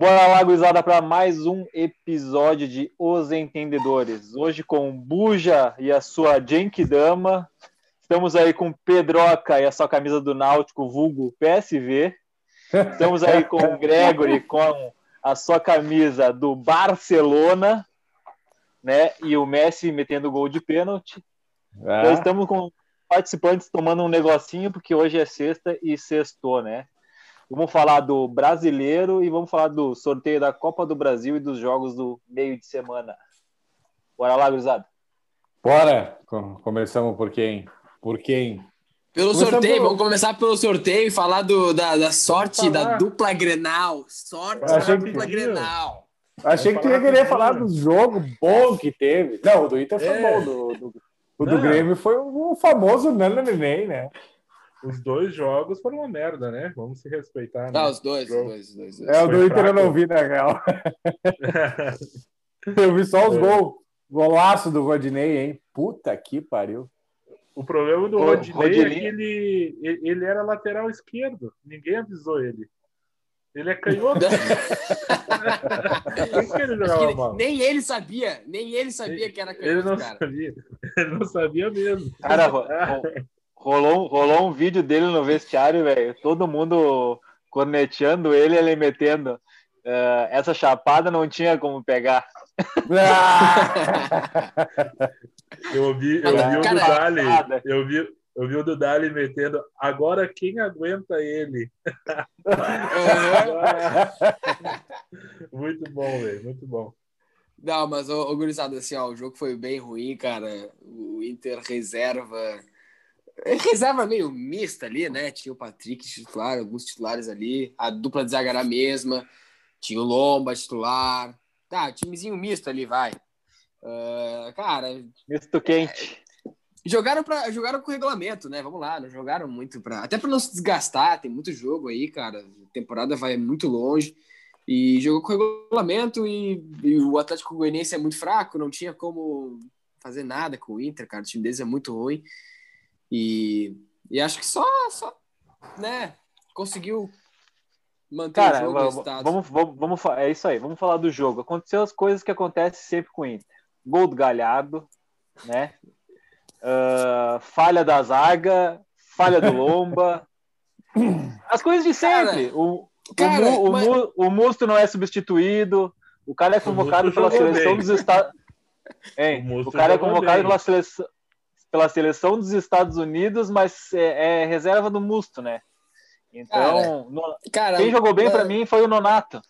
Bora lá, gurizada, para mais um episódio de Os Entendedores. Hoje com Buja e a sua Dama. Estamos aí com Pedroca e a sua camisa do Náutico, vulgo PSV. Estamos aí com o Gregory com a sua camisa do Barcelona, né? E o Messi metendo gol de pênalti. Ah. Então, estamos com participantes tomando um negocinho, porque hoje é sexta e sextou, né? Vamos falar do brasileiro e vamos falar do sorteio da Copa do Brasil e dos jogos do meio de semana. Bora lá, gurizada. Bora! Começamos por quem? Por quem? Pelo Começamos sorteio, vamos começar pelo sorteio e falar do, da, da sorte da dupla Grenal. Sorte da dupla Grenal. Achei que tu ia querer falar do jogo bom que teve. Não, o do Inter foi é. bom. Do, do, o do Grêmio foi o famoso Nana Neném, né? Os dois jogos foram uma merda, né? Vamos se respeitar. Né? Ah, os dois, os dois, os dois, É, o do Inter eu não vi, na real. eu vi só os é. gols. Golaço do Rodinei, hein? Puta que pariu. O problema do Rodinei, Rodinei é que ele, ele era lateral esquerdo. Ninguém avisou ele. Ele é canhoto. ele nem ele sabia, nem ele sabia que era canhoto. Ele não cara. sabia. Ele não sabia mesmo. Cara, rolou, rolou um vídeo dele no vestiário, velho. Todo mundo corneteando ele, ele metendo. Uh, essa chapada não tinha como pegar. eu ouvi, eu vi o do Dali, eu vi, eu vi o do Dali metendo. Agora quem aguenta ele? muito bom, velho, muito bom. Não, mas o, o gurizada, assim, ó, o jogo foi bem ruim, cara. O Inter reserva reserva meio mista ali, né? Tinha o Patrick titular, alguns titulares ali, a dupla de zaga era a mesma, tinha o Lomba titular, tá, timezinho misto ali, vai. Uh, cara. Misto quente. É, jogaram, pra, jogaram com regulamento, né? Vamos lá, não jogaram muito para Até para não se desgastar, tem muito jogo aí, cara. A temporada vai muito longe. E jogou com regulamento e, e o Atlético Goianiense é muito fraco, não tinha como fazer nada com o Inter, cara. O time deles é muito ruim. E, e acho que só, só né, conseguiu manter Cara, o jogo vamos, vamos, vamos, vamos, é isso aí, vamos falar do jogo. Aconteceu as coisas que acontecem sempre com o Inter. Gol do Galhardo, né? Uh, falha da zaga, falha do Lomba. As coisas de sempre. Cara, o, cara, o, o, mas... o, Musto não é substituído. O cara é convocado pela seleção bem. dos Estados. O, o, cara é convocado pela seleção, pela seleção dos Estados Unidos, mas é, é reserva do Musto, né? Então, cara, no... cara, quem jogou bem para mim foi o Nonato.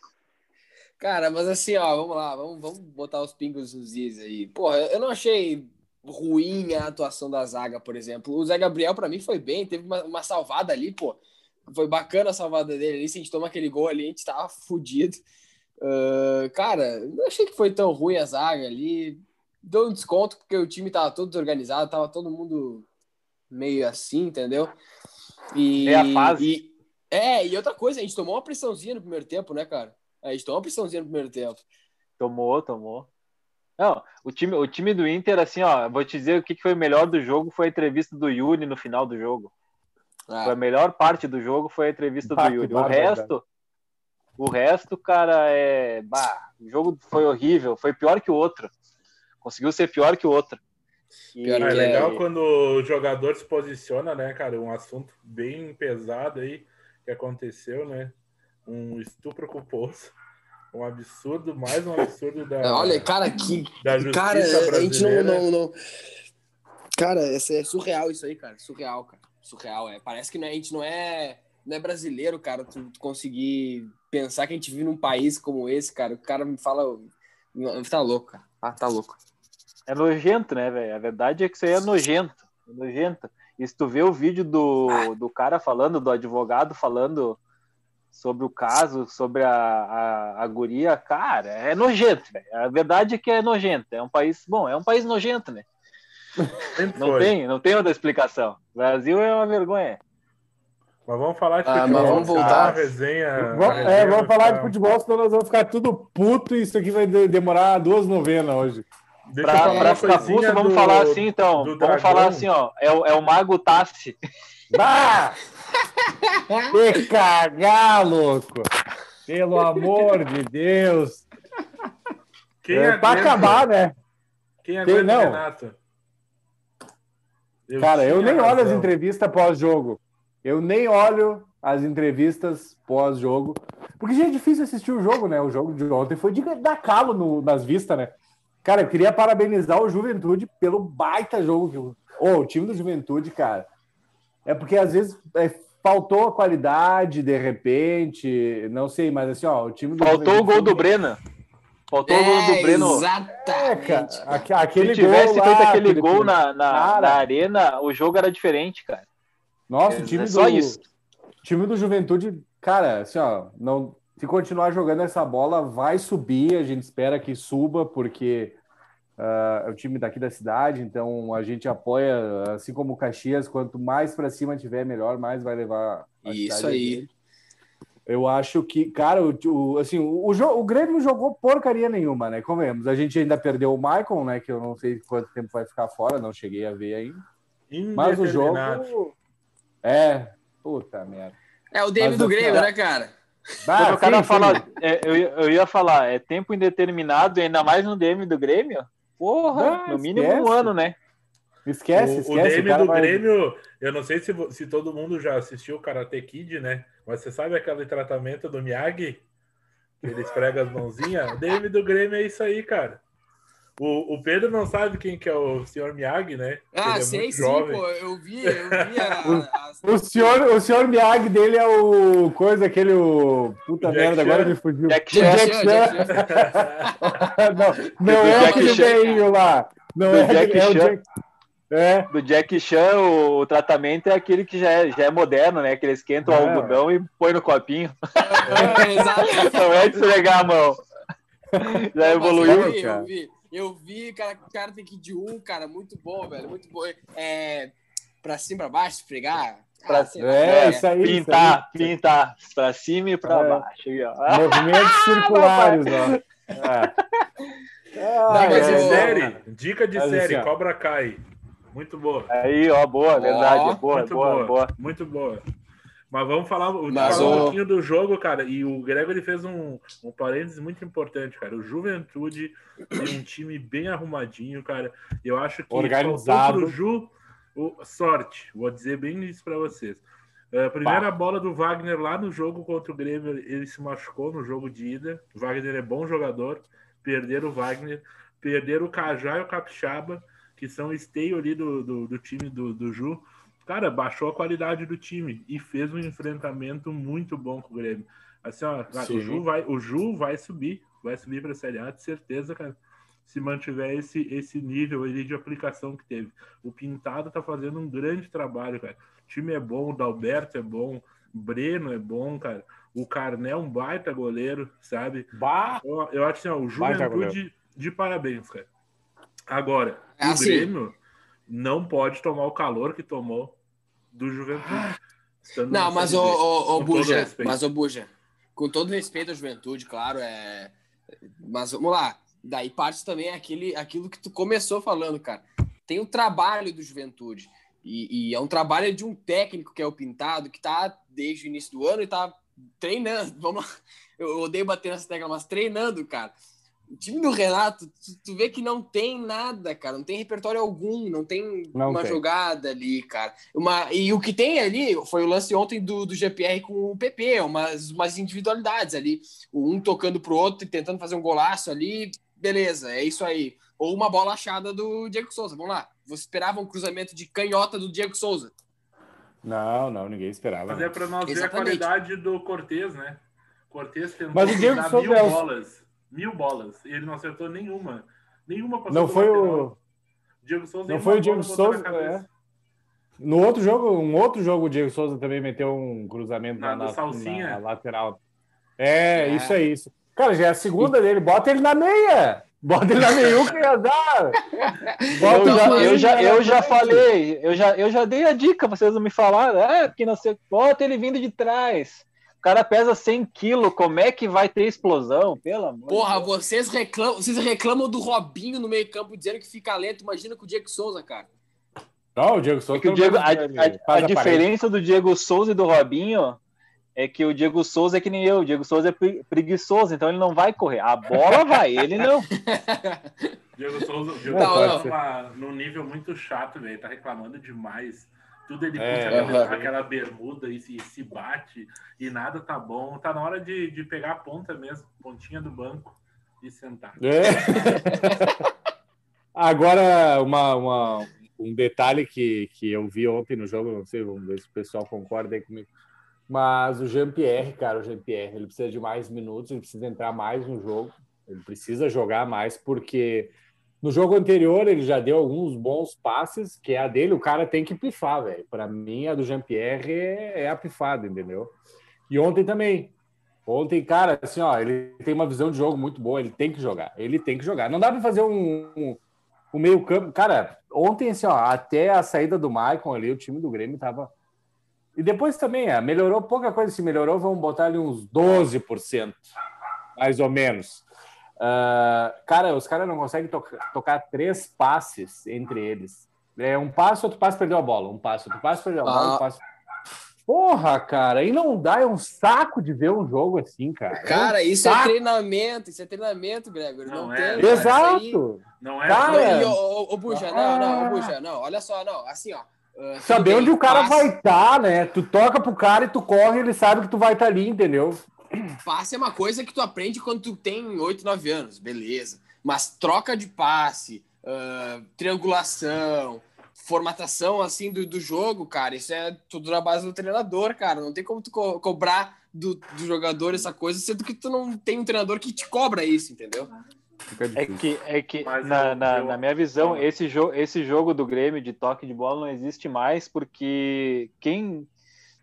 Cara, mas assim, ó, vamos lá, vamos, vamos botar os pingos nos is aí. Porra, eu não achei ruim a atuação da zaga, por exemplo. O Zé Gabriel, para mim, foi bem, teve uma, uma, salvada ali, pô. Foi bacana a salvada dele ali. Se a gente toma aquele gol ali, a gente tava fudido. Uh, cara, não achei que foi tão ruim a zaga ali dou um desconto porque o time tava todo desorganizado, tava todo mundo meio assim, entendeu? E, é a fase. E, é, e outra coisa, a gente tomou uma pressãozinha no primeiro tempo, né, cara? A gente tomou uma pressãozinha no primeiro tempo. Tomou, tomou. Não, o time, o time do Inter, assim, ó, vou te dizer o que foi o melhor do jogo foi a entrevista do Yuri no final do jogo. Ah. Foi a melhor parte do jogo foi a entrevista do Yuri. O resto, o resto, cara, é. Bah, o jogo foi horrível, foi pior que o outro conseguiu ser pior que o outro. E... É legal quando o jogador se posiciona, né, cara? Um assunto bem pesado aí que aconteceu, né? Um estupro culposo. Um absurdo, mais um absurdo da. Olha, cara, que. Da justiça cara, brasileira. a gente não, não, não. Cara, é surreal isso aí, cara. Surreal, cara. Surreal. É. Parece que a gente não é, não é brasileiro, cara. Tu, tu conseguir pensar que a gente vive num país como esse, cara. O cara me fala. Tá louco, cara. Ah, tá louco. É nojento, né, velho? A verdade é que isso aí é nojento. É nojento. E se tu vê o vídeo do, do cara falando, do advogado falando sobre o caso, sobre a, a, a guria, cara, é nojento, velho. A verdade é que é nojento. É um país, bom, é um país nojento, né? não tem, não tem outra explicação. O Brasil é uma vergonha. Mas vamos falar de ah, futebol. vamos voltar. A resenha, vamos, resenha é, vamos falar de futebol, senão nós vamos ficar tudo puto e isso aqui vai demorar duas novenas hoje. Para ficar puto, vamos do, falar assim, então. Vamos dragão. falar assim, ó. É, o, é o Mago Tassi. Bah! que cagar, louco! Pelo amor de Deus. Quem é, pra acabar, né? Quem aguenta não. Renato? Eu Cara, eu nem razão. olho as entrevistas pós-jogo. Eu nem olho as entrevistas pós-jogo. Porque já é difícil assistir o jogo, né? O jogo de ontem foi de dar calo no, nas vistas, né? Cara, eu queria parabenizar o Juventude pelo baita jogo que o, oh, o time do Juventude, cara. É porque às vezes é, faltou a qualidade, de repente, não sei, mas assim, ó, o time do Faltou Juventude, o gol do Breno. Faltou é, o gol do é, Breno. Exatamente. É, aquele Se tivesse gol feito lá, aquele gol na, na, na, arena, o jogo era diferente, cara. Nossa, é, o time é do. Só isso. time do Juventude, cara, assim, ó, não, se continuar jogando essa bola, vai subir. A gente espera que suba, porque uh, é o time daqui da cidade, então a gente apoia, assim como o Caxias, quanto mais para cima tiver, melhor, mais vai levar. Isso aí. Eu acho que, cara, o, o assim, o, o, o Grêmio jogou porcaria nenhuma, né? Comemos. A gente ainda perdeu o Michael, né? Que eu não sei quanto tempo vai ficar fora, não cheguei a ver ainda. Mas o jogo. É, puta merda. É o David do Grêmio, né, cara? Ah, o cara sim, fala, sim. É, eu, eu ia falar, é tempo indeterminado, ainda mais no DM do Grêmio? Porra, ah, no mínimo esquece. um ano, né? Esquece, o, esquece. O DM do vai... Grêmio, eu não sei se, se todo mundo já assistiu o Karate Kid, né? Mas você sabe aquele tratamento do Miyagi? Que ele esfrega as mãozinhas? O DM do Grêmio é isso aí, cara. O, o Pedro não sabe quem que é o senhor Miyagi, né? Ah, é sei sim, jovem. pô. Eu vi, eu vi a, a... o, senhor, o senhor Miyagi dele é o coisa, aquele o... Puta Jack merda, Chan. agora me fugiu. Jack Chan. Jack Chan. não, não é aquele velhinho lá. Não é, Jack é o Jack... É. Do Jack Chan, o, o, tratamento é aquele que já é, já é moderno, né? Que ele esquenta o é. algodão e põe no copinho. É, exato. Não é de esfregar a mão. Já evoluiu. Eu vi, eu vi, eu vi cara, cara tem que ir de um, cara, muito bom, velho. Muito bom. É, pra cima, pra baixo, esfregar. Pra, ah, é, é, isso aí. Pintar, isso aí. pintar. Pra cima e pra é. baixo. Aí, ó. Movimentos ah, circulares, ó. É. Ah, Dica de série, dica de série, assim, Cobra Kai. Muito boa. Aí, ó, boa, verdade. boa, muito boa, boa, boa, Muito boa. Mas vamos falar, Mas, falar um pouquinho do jogo, cara. E o Grego ele fez um, um parênteses muito importante, cara. O Juventude tem um time bem arrumadinho, cara. Eu acho que organizado. Pro Ju, o, sorte. Vou dizer bem isso para vocês. A primeira bah. bola do Wagner lá no jogo contra o Grêmio, ele se machucou no jogo de ida. O Wagner é bom jogador. Perderam o Wagner, perderam o Cajá e o Capixaba que são esteio ali do, do, do time do, do Ju, cara, baixou a qualidade do time e fez um enfrentamento muito bom com o Grêmio. Assim, ó, o Ju vai, o Ju vai subir, vai subir para a Série A, de certeza, cara. Se mantiver esse, esse nível ali de aplicação que teve. O Pintado tá fazendo um grande trabalho, cara. O time é bom, o Dalberto é bom, o Breno é bom, cara. O Carnel é um baita goleiro, sabe? Bah! Eu, eu acho assim, ó, o Juventude de parabéns, cara. Agora, é assim. o Grêmio não pode tomar o calor que tomou do Juventude. Não, mas o, o, o Buja, mas o Buja, com todo respeito à Juventude, claro, é. Mas vamos lá. Daí parte também aquele, aquilo que tu começou falando, cara. Tem o trabalho do Juventude. E, e, é um trabalho de um técnico que é o Pintado, que tá desde o início do ano e tá treinando. Vamos lá. Eu odeio bater nessa tecla, mas treinando, cara o time do Renato, tu, tu, vê que não tem nada, cara, não tem repertório algum, não tem não uma tem. jogada ali, cara. Uma, e o que tem ali foi o lance ontem do, do GPR com o PP, umas, umas individualidades ali. Um tocando pro outro e tentando fazer um golaço ali, beleza, é isso aí. Ou uma bola achada do Diego Souza, vamos lá. Você esperava um cruzamento de canhota do Diego Souza? Não, não, ninguém esperava. Mas é para nós Exatamente. ver a qualidade do Cortez, né? Cortez tentou Mas o Diego Souza mil é bolas mil bolas. E ele não acertou nenhuma. Nenhuma passou Não foi o. Diego Souza não foi o Diego Souza. É. No outro jogo, um outro jogo, o Diego Souza também meteu um cruzamento na, na, na lateral. É, é, isso é isso. Cara, já é a segunda e... dele. Bota ele na meia. Bota ele na meiuca e azar. Bota eu, já, eu, já, eu já falei, eu já, eu já dei a dica, vocês não me falaram. É, porque não sei. Bota ele vindo de trás. O cara pesa 100 quilos, como é que vai ter explosão? Pelo amor Porra, Deus. vocês reclamam, vocês reclamam do Robinho no meio campo dizendo que fica lento. Imagina com o Diego Souza, cara. Não, o Diego Souza. É o Diego, a, a, a diferença do Diego Souza e do Robinho é que o Diego Souza é que nem eu. O Diego Souza é preguiçoso, então ele não vai correr. A bola vai, ele não. Diego Souza, Diego não, Souza tá num nível muito chato, velho. Tá reclamando demais. Tudo ele é, aquela, aquela, bermuda e se, se, bate e nada tá bom. Tá na hora de, de pegar a ponta mesmo, pontinha do banco e sentar. É. Agora, uma, uma, um detalhe que, que eu vi ontem no jogo, não sei, vamos ver se o pessoal concorda aí comigo. Mas o Jean-Pierre, cara, o Jean-Pierre, ele precisa de mais minutos, ele precisa entrar mais no jogo, ele precisa jogar mais, porque no jogo anterior ele já deu alguns bons passes, que é a dele, o cara tem que pifar, velho. Para mim, a do Jean-Pierre é, é a pifada, entendeu? E ontem também. Ontem, cara, assim, ó, ele tem uma visão de jogo muito boa, ele tem que jogar, ele tem que jogar. Não dá para fazer um, um o meio-campo. Cara, ontem, assim, ó, até a saída do Maicon ali, o time do Grêmio tava. E depois também, é, melhorou pouca coisa. Se melhorou, vamos botar ali uns 12%, mais ou menos. Uh, cara, os caras não conseguem to tocar três passes entre eles. É um passo, outro passo perdeu a bola. Um passo, outro passo perdeu a bola. Ah. Um passo... Porra, cara, e não dá, é um saco de ver um jogo assim, cara. Cara, é um isso é saco. é treinamento, isso é treinamento, Gregor. Não, não é, tem. Exato. Não é. Cara, ô, Buja, ah. não, não, ô, Buja, não, olha só, não, assim, ó. Uh, Saber onde o cara passe. vai estar, tá, né? Tu toca pro cara e tu corre, ele sabe que tu vai estar tá ali, entendeu? Passe é uma coisa que tu aprende quando tu tem 8, 9 anos, beleza. Mas troca de passe, uh, triangulação, formatação assim do, do jogo, cara, isso é tudo na base do treinador, cara. Não tem como tu co cobrar do, do jogador essa coisa, sendo que tu não tem um treinador que te cobra isso, entendeu? É que, é que na, na, na, minha visão, esse, jo esse jogo do Grêmio de toque de bola não existe mais, porque quem.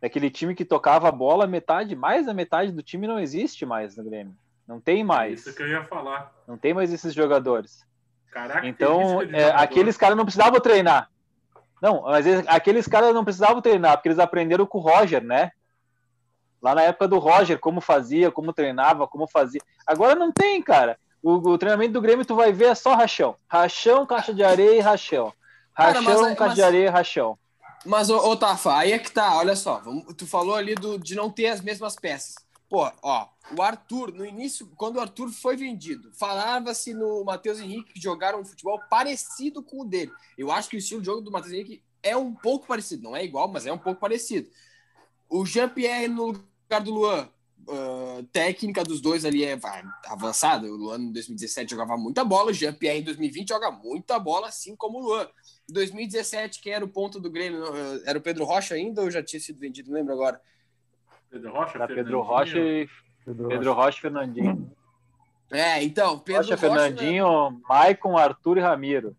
Daquele time que tocava a bola, metade, mais da metade do time não existe mais no Grêmio. Não tem mais. Isso que eu ia falar. Não tem mais esses jogadores. Caraca, então, é, aqueles caras não precisavam treinar. Não, mas eles, aqueles caras não precisavam treinar, porque eles aprenderam com o Roger, né? Lá na época do Roger, como fazia, como treinava, como fazia. Agora não tem, cara. O, o treinamento do Grêmio, tu vai ver, é só rachão. Rachão, caixa de areia e rachão. Rachão, cara, mas, caixa mas, de areia e rachão. Mas, ô, ô Tafa, aí é que tá, olha só. Tu falou ali do, de não ter as mesmas peças. Pô, ó, o Arthur, no início, quando o Arthur foi vendido, falava-se no Matheus Henrique que jogaram um futebol parecido com o dele. Eu acho que o estilo de jogo do Matheus Henrique é um pouco parecido. Não é igual, mas é um pouco parecido. O Jean-Pierre no lugar do Luan. Uh, técnica dos dois ali é avançada. O Luan em 2017 jogava muita bola, o Jean-Pierre em 2020 joga muita bola, assim como o Luan. Em 2017, quem era o ponto do Grêmio? Era o Pedro Rocha ainda ou já tinha sido vendido? Não lembro agora. Pedro Rocha? Era Pedro Rocha e Pedro, Pedro Rocha e Fernandinho. É, então, Pedro Rocha, Rocha Fernandinho, né? Maicon, Arthur e Ramiro.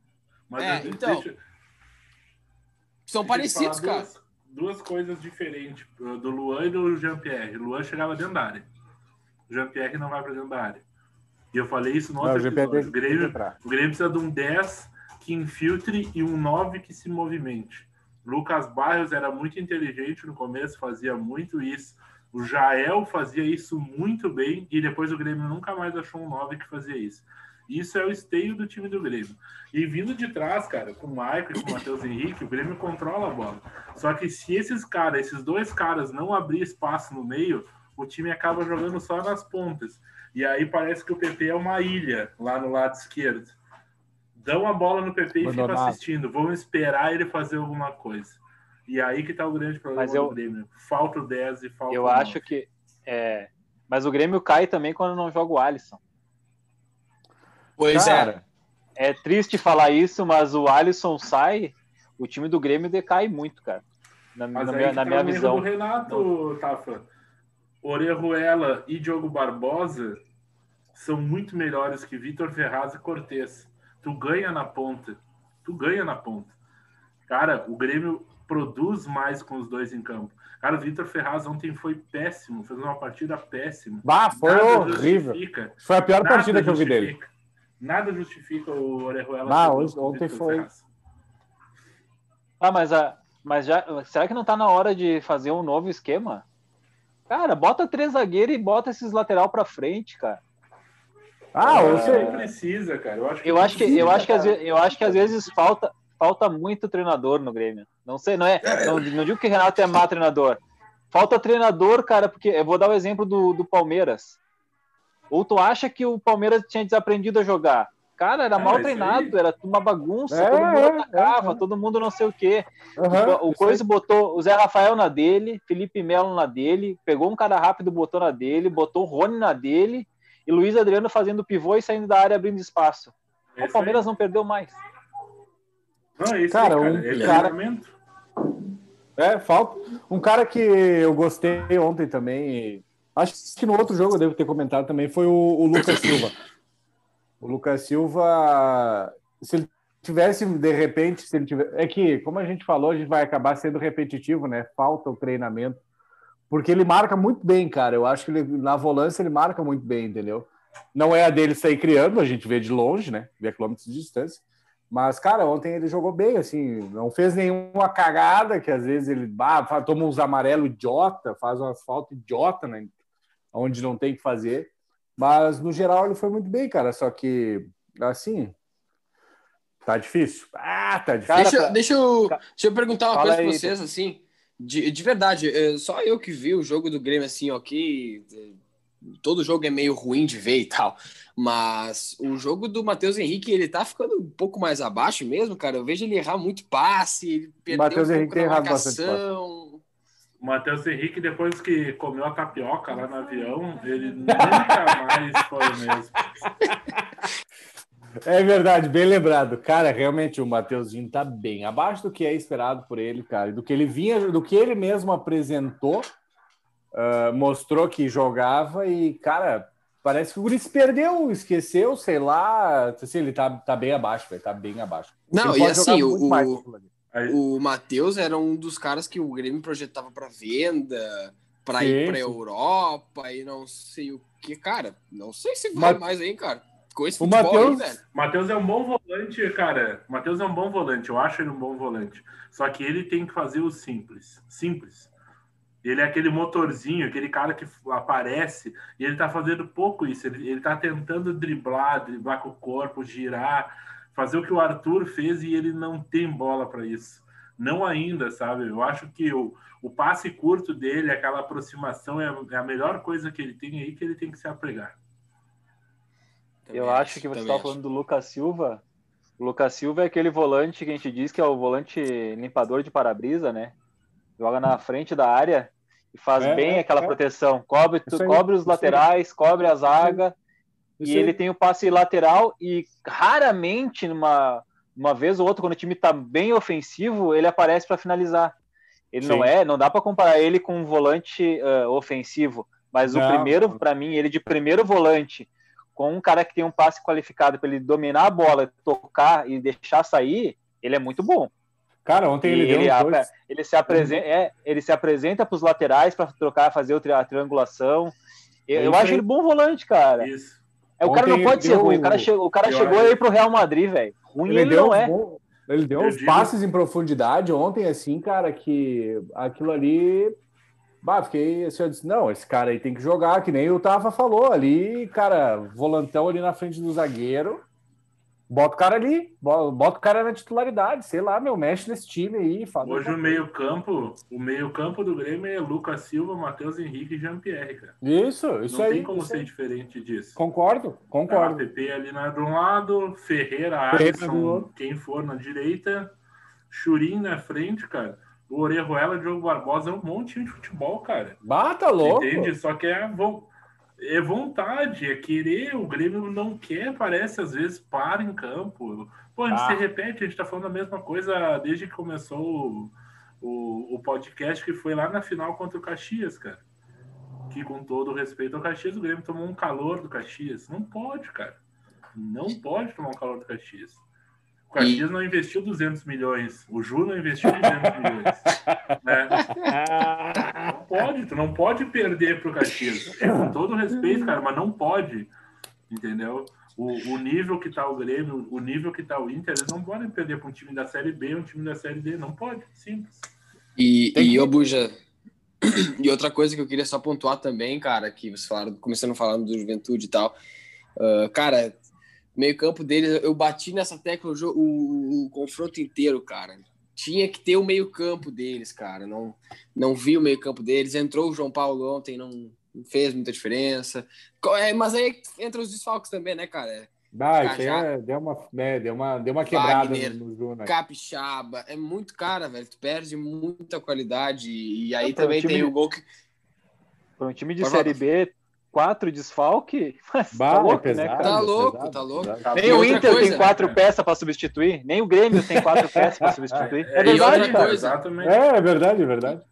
Mas é, então. Deixa, são parecidos, cara. Duas, duas, coisas diferentes do Luan e do Jean-Pierre. Luan chegava dentro da área. O Jean-Pierre não vai para dentro da área. E eu falei isso no outro episódio. O Grêmio, o Grêmio precisa de um 10 que infiltre e um 9 que se movimente. Lucas Barros era muito inteligente no começo, fazia muito isso. O Jael fazia isso muito bem e depois o Grêmio nunca mais achou um 9 que fazia isso. Isso é o esteio do time do Grêmio. E vindo de trás, cara, com o Maicon e com o Matheus Henrique, o Grêmio controla a bola. Só que se esses caras, esses dois caras, não abrir espaço no meio, o time acaba jogando só nas pontas. E aí parece que o PP é uma ilha lá no lado esquerdo. Dão a bola no PP e ficam assistindo. Vão esperar ele fazer alguma coisa. E aí que tá o grande problema mas eu, do Grêmio. Falta o 10 e falta Eu o acho que. É, mas o Grêmio cai também quando não joga o Alisson. Pois é. Cara, é. É triste falar isso, mas o Alisson sai, o time do Grêmio decai muito, cara. Na, mas na minha, na tá minha visão. Do Renato, Tafa. Orejuela e Diogo Barbosa são muito melhores que Vitor Ferraz e Cortez. Tu ganha na ponta. Tu ganha na ponta. Cara, o Grêmio produz mais com os dois em campo. Cara, o Vitor Ferraz ontem foi péssimo, fez uma partida péssima. Bah, foi Nada horrível. Foi a pior partida que eu vi dele. Nada justifica o Orejuela. Ah, ontem foi. Ah, mas, a, mas já, será que não tá na hora de fazer um novo esquema? Cara, bota três zagueiros e bota esses lateral para frente, cara. Ah, você não precisa, cara. Eu acho que eu acho que, eu acho que, às vezes, eu acho que às vezes falta falta muito treinador no Grêmio. Não sei, não é, não, não digo que o Renato é má treinador, falta treinador, cara, porque eu vou dar o exemplo do, do Palmeiras. Ou tu acha que o Palmeiras tinha desaprendido a jogar? Cara, era é, mal treinado, aí... era uma bagunça, é, todo mundo é, atacava, é, todo mundo não sei o quê. Uhum, o Coisa botou o Zé Rafael na dele, Felipe Melo na dele, pegou um cara rápido, botou na dele, botou o Rony na dele, e Luiz Adriano fazendo pivô e saindo da área abrindo espaço. o Palmeiras aí. não perdeu mais. Não, é isso cara, aí, cara. um cara... É, falta. Um cara que eu gostei ontem também, acho que no outro jogo eu devo ter comentado também, foi o, o Lucas Silva. O Lucas Silva, se ele tivesse, de repente, se ele tiver. É que, como a gente falou, a gente vai acabar sendo repetitivo, né? Falta o treinamento. Porque ele marca muito bem, cara. Eu acho que ele, na volância ele marca muito bem, entendeu? Não é a dele sair criando, a gente vê de longe, né? Vê quilômetros de distância. Mas, cara, ontem ele jogou bem, assim, não fez nenhuma cagada, que às vezes ele ah, toma uns amarelos idiota, faz umas faltas idiota, né? Onde não tem que fazer. Mas, no geral, ele foi muito bem, cara. Só que, assim, tá difícil. Ah, tá difícil. Deixa, tá... deixa, eu, deixa eu perguntar uma Fala coisa aí, pra vocês, assim. De, de verdade, é, só eu que vi o jogo do Grêmio, assim, ó, que é, todo jogo é meio ruim de ver e tal. Mas o jogo do Matheus Henrique, ele tá ficando um pouco mais abaixo mesmo, cara. Eu vejo ele errar muito passe, ele perdeu Matheus um Henrique tem errado bastante o Matheus Henrique, depois que comeu a tapioca lá no avião, ele nunca mais foi o mesmo. É verdade, bem lembrado. Cara, realmente o Mateuzinho tá bem abaixo do que é esperado por ele, cara. Do que ele vinha, do que ele mesmo apresentou, uh, mostrou que jogava e, cara, parece que o Guri se perdeu, esqueceu, sei lá. Assim, ele tá, tá bem abaixo, velho, tá bem abaixo. Não, e assim, o, o Matheus era um dos caras que o Grêmio projetava para venda, para ir para Europa e não sei o que, cara. Não sei se vai Ma... mais aí, cara. Com esse o Matheus, Matheus é um bom volante, cara. O Matheus é um bom volante. Eu acho ele um bom volante. Só que ele tem que fazer o simples. Simples. Ele é aquele motorzinho, aquele cara que aparece e ele tá fazendo pouco isso. Ele, ele tá tentando driblar, driblar com o corpo, girar fazer o que o Arthur fez e ele não tem bola para isso. Não ainda, sabe? Eu acho que o, o passe curto dele, aquela aproximação, é a, é a melhor coisa que ele tem aí que ele tem que se apregar. Eu acho que você estava falando do Lucas Silva. O Lucas Silva é aquele volante que a gente diz que é o volante limpador de para-brisa, né? Joga na frente da área e faz é, bem é, aquela é. proteção. Cobre, cobre os laterais, cobre a zaga. E ele tem o passe lateral e raramente, numa uma vez ou outra, quando o time está bem ofensivo, ele aparece para finalizar. Ele Sim. não é, não dá para comparar ele com um volante uh, ofensivo, mas não. o primeiro, para mim, ele de primeiro volante, com um cara que tem um passe qualificado para ele dominar a bola, tocar e deixar sair, ele é muito bom. Cara, ontem ele, ele, ele, ele se apresenta, é, ele se apresenta para os laterais para trocar, fazer a triangulação. Eu, é eu acho ele bom volante, cara. Isso. É, o cara não pode ser deu... ruim. O cara, chegou, o cara chegou aí pro Real Madrid, velho. Ruim ele, ele não é. Bom... Ele deu uns passes em profundidade ontem, assim, cara, que aquilo ali. Bah, fiquei assim, eu disse, não, esse cara aí tem que jogar, que nem o Tava falou ali, cara, volantão ali na frente do zagueiro. Bota o cara ali, bota o cara na titularidade, sei lá, meu, mexe nesse time aí. Fala Hoje o meio-campo, o meio-campo do Grêmio é Lucas Silva, Matheus Henrique e Jean-Pierre, cara. Isso, isso Não aí. Não tem como ser aí. diferente disso. Concordo, concordo. A PP ali na, de um lado, Ferreira, Alisson, quem for na direita, Churin na frente, cara. O Orejuela, Diogo Barbosa é um monte de futebol, cara. Bata louco. Entende? Só que é, é vontade, é querer. O Grêmio não quer, parece, às vezes, para em campo. Pô, a gente ah. se repete, a gente tá falando a mesma coisa desde que começou o, o, o, podcast, que foi lá na final contra o Caxias, cara. Que, com todo o respeito ao Caxias, o Grêmio tomou um calor do Caxias. Não pode, cara. Não pode tomar um calor do Caxias. O Caxias e... não investiu 200 milhões. O Ju não investiu 200 milhões. Né? Não pode, tu não pode perder para o Caxias. Com todo respeito, cara, mas não pode. Entendeu? O, o nível que está o Grêmio, o nível que está o Inter, eles não podem perder para um time da Série B, um time da Série D. Não pode, simples. E, Tem e que... Buja, e outra coisa que eu queria só pontuar também, cara, que vocês falaram, começando falando do Juventude e tal. Uh, cara, meio campo deles, eu bati nessa tecla o, o, o, confronto inteiro, cara. tinha que ter o meio-campo deles, cara. Não, não vi o meio-campo deles. Entrou o João Paulo ontem, não, não fez muita diferença. É, mas aí entra os desfalques também, né, cara? Ah, isso é, deu, uma, né, deu, uma, deu uma quebrada Wagner, no, no né? Capixaba. É muito cara, velho. Tu perde muita qualidade. E aí é, também tem o gol que. Para um time de Série B, quatro desfalque, mas bah, tá louco, é pesado, né, cara? Tá louco, pesado, tá louco. Pesado. Nem o Inter coisa, tem quatro peças para substituir, nem o Grêmio tem quatro peças para substituir. É, é verdade, cara. Exatamente. É, é verdade, é verdade.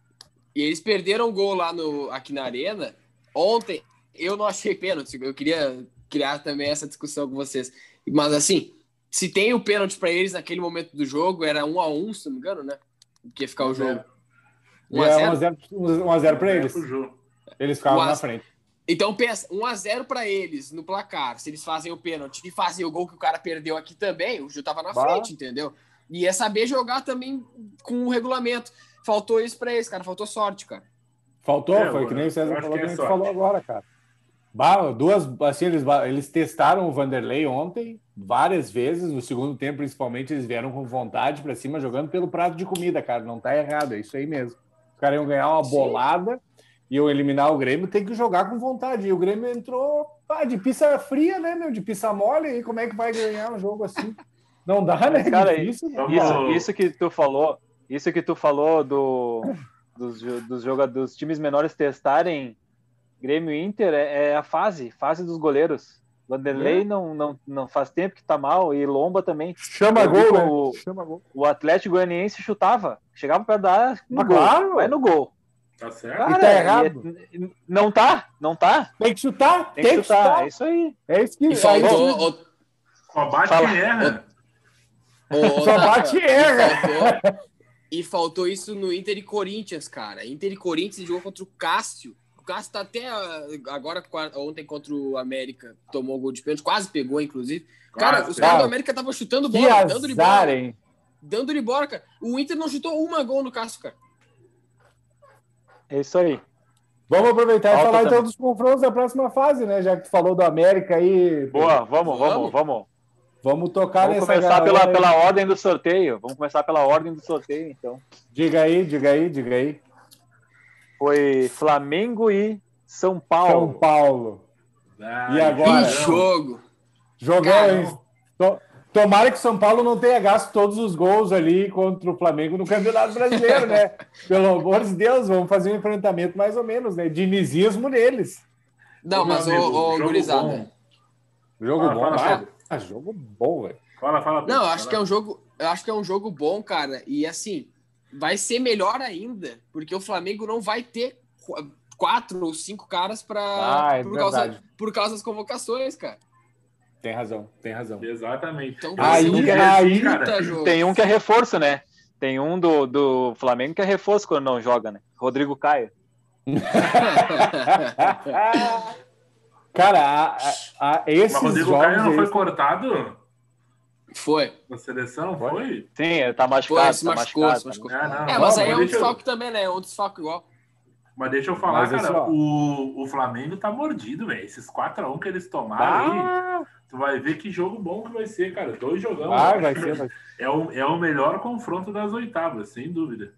E eles perderam o gol lá no, aqui na Arena. Ontem, eu não achei pênalti. Eu queria criar também essa discussão com vocês. Mas assim, se tem o pênalti para eles naquele momento do jogo, era um a um, se não me engano, né? Que ia ficar o jogo. 1x0 é, para eles. Eles ficavam na frente. Então pensa, 1 a 0 para eles no placar. Se eles fazem o pênalti e fazem o gol que o cara perdeu aqui também, o Gil tava na bah. frente, entendeu? E é saber jogar também com o regulamento. Faltou isso para eles, cara. Faltou sorte, cara. Faltou, é, foi que nem o César falou, que é falou agora, cara. Bah, duas, assim, eles, eles testaram o Vanderlei ontem várias vezes, no segundo tempo principalmente, eles vieram com vontade para cima, jogando pelo prato de comida, cara. Não tá errado, é isso aí mesmo. Os caras iam ganhar uma Sim. bolada eu eliminar o Grêmio, tem que jogar com vontade. E o Grêmio entrou pá, de pista fria, né, meu? De pista mole, e como é que vai ganhar um jogo assim? Não dá, né? Cara, difícil, né? isso, isso que tu falou, isso que tu falou do, dos, dos jogadores, dos times menores testarem Grêmio Inter é, é, a fase, fase dos goleiros. Vanderlei é. não, não, não faz tempo que tá mal e Lomba também. Chama gol, né? o, Chama gol. O Atlético Goianiense chutava, chegava perto da área, no gol, claro. vai no gol. Tá certo. Cara, e tá errado. E, não tá, não tá. Tem que chutar, tem, tem que, chutar. chutar. É isso aí. É isso que. E faltou, o, Só bate Fala. e erra. O, Só bate e erra. E faltou isso no Inter e Corinthians, cara. Inter e Corinthians jogou contra o Cássio. O Cássio tá até ah, agora, ontem contra o América, tomou gol de pênalti, quase pegou, inclusive. Cara, quase, os caras do América estavam chutando bola, dando-lhe bola. Dando-lhe bola, cara. O Inter não chutou uma gol no Cássio, cara. É isso aí. Vamos aproveitar Alta e falar também. então dos confrontos da próxima fase, né? Já que tu falou do América aí. Boa, vamos, vamos, vamos. Vamos tocar vamos nessa começar pela, pela ordem do sorteio. Vamos começar pela ordem do sorteio, então. Diga aí, diga aí, diga aí. Foi Flamengo e São Paulo. São Paulo. Ah, e agora? Que jogo! Jogão, Tomara que o São Paulo não tenha gasto todos os gols ali contra o Flamengo no Campeonato Brasileiro, né? Pelo amor de Deus, vamos fazer um enfrentamento mais ou menos, né? Dinizismo neles. Não, mas o, o gurizada. Jogo bom, fala, fala. Ah, jogo bom, velho. Fala, fala. Não, acho fala. que é um jogo, eu acho que é um jogo bom, cara. E assim, vai ser melhor ainda, porque o Flamengo não vai ter quatro ou cinco caras para ah, é por, causa, por causa das convocações, cara. Tem razão, tem razão. Exatamente. Então, aí, um aí tem um que é reforço, né? Tem um do, do Flamengo que é reforço quando não joga, né? Rodrigo Caio. Cara, a, a, a esses Mas Rodrigo jogos Caio não foi cortado? Foi. Na seleção, foi? Sim, tá machucado. Foi, se tá machucou, machucado, se machucou. É, não, é mas aí é um desfalque eu... também, né? É um desfalque igual. Mas deixa eu falar, mas cara, o, o Flamengo tá mordido, velho. Esses 4x1 que eles tomaram ah. aí, tu vai ver que jogo bom que vai ser, cara. Dois jogão. Ah, vai ser, vai É o, é o melhor confronto das oitavas, sem dúvida.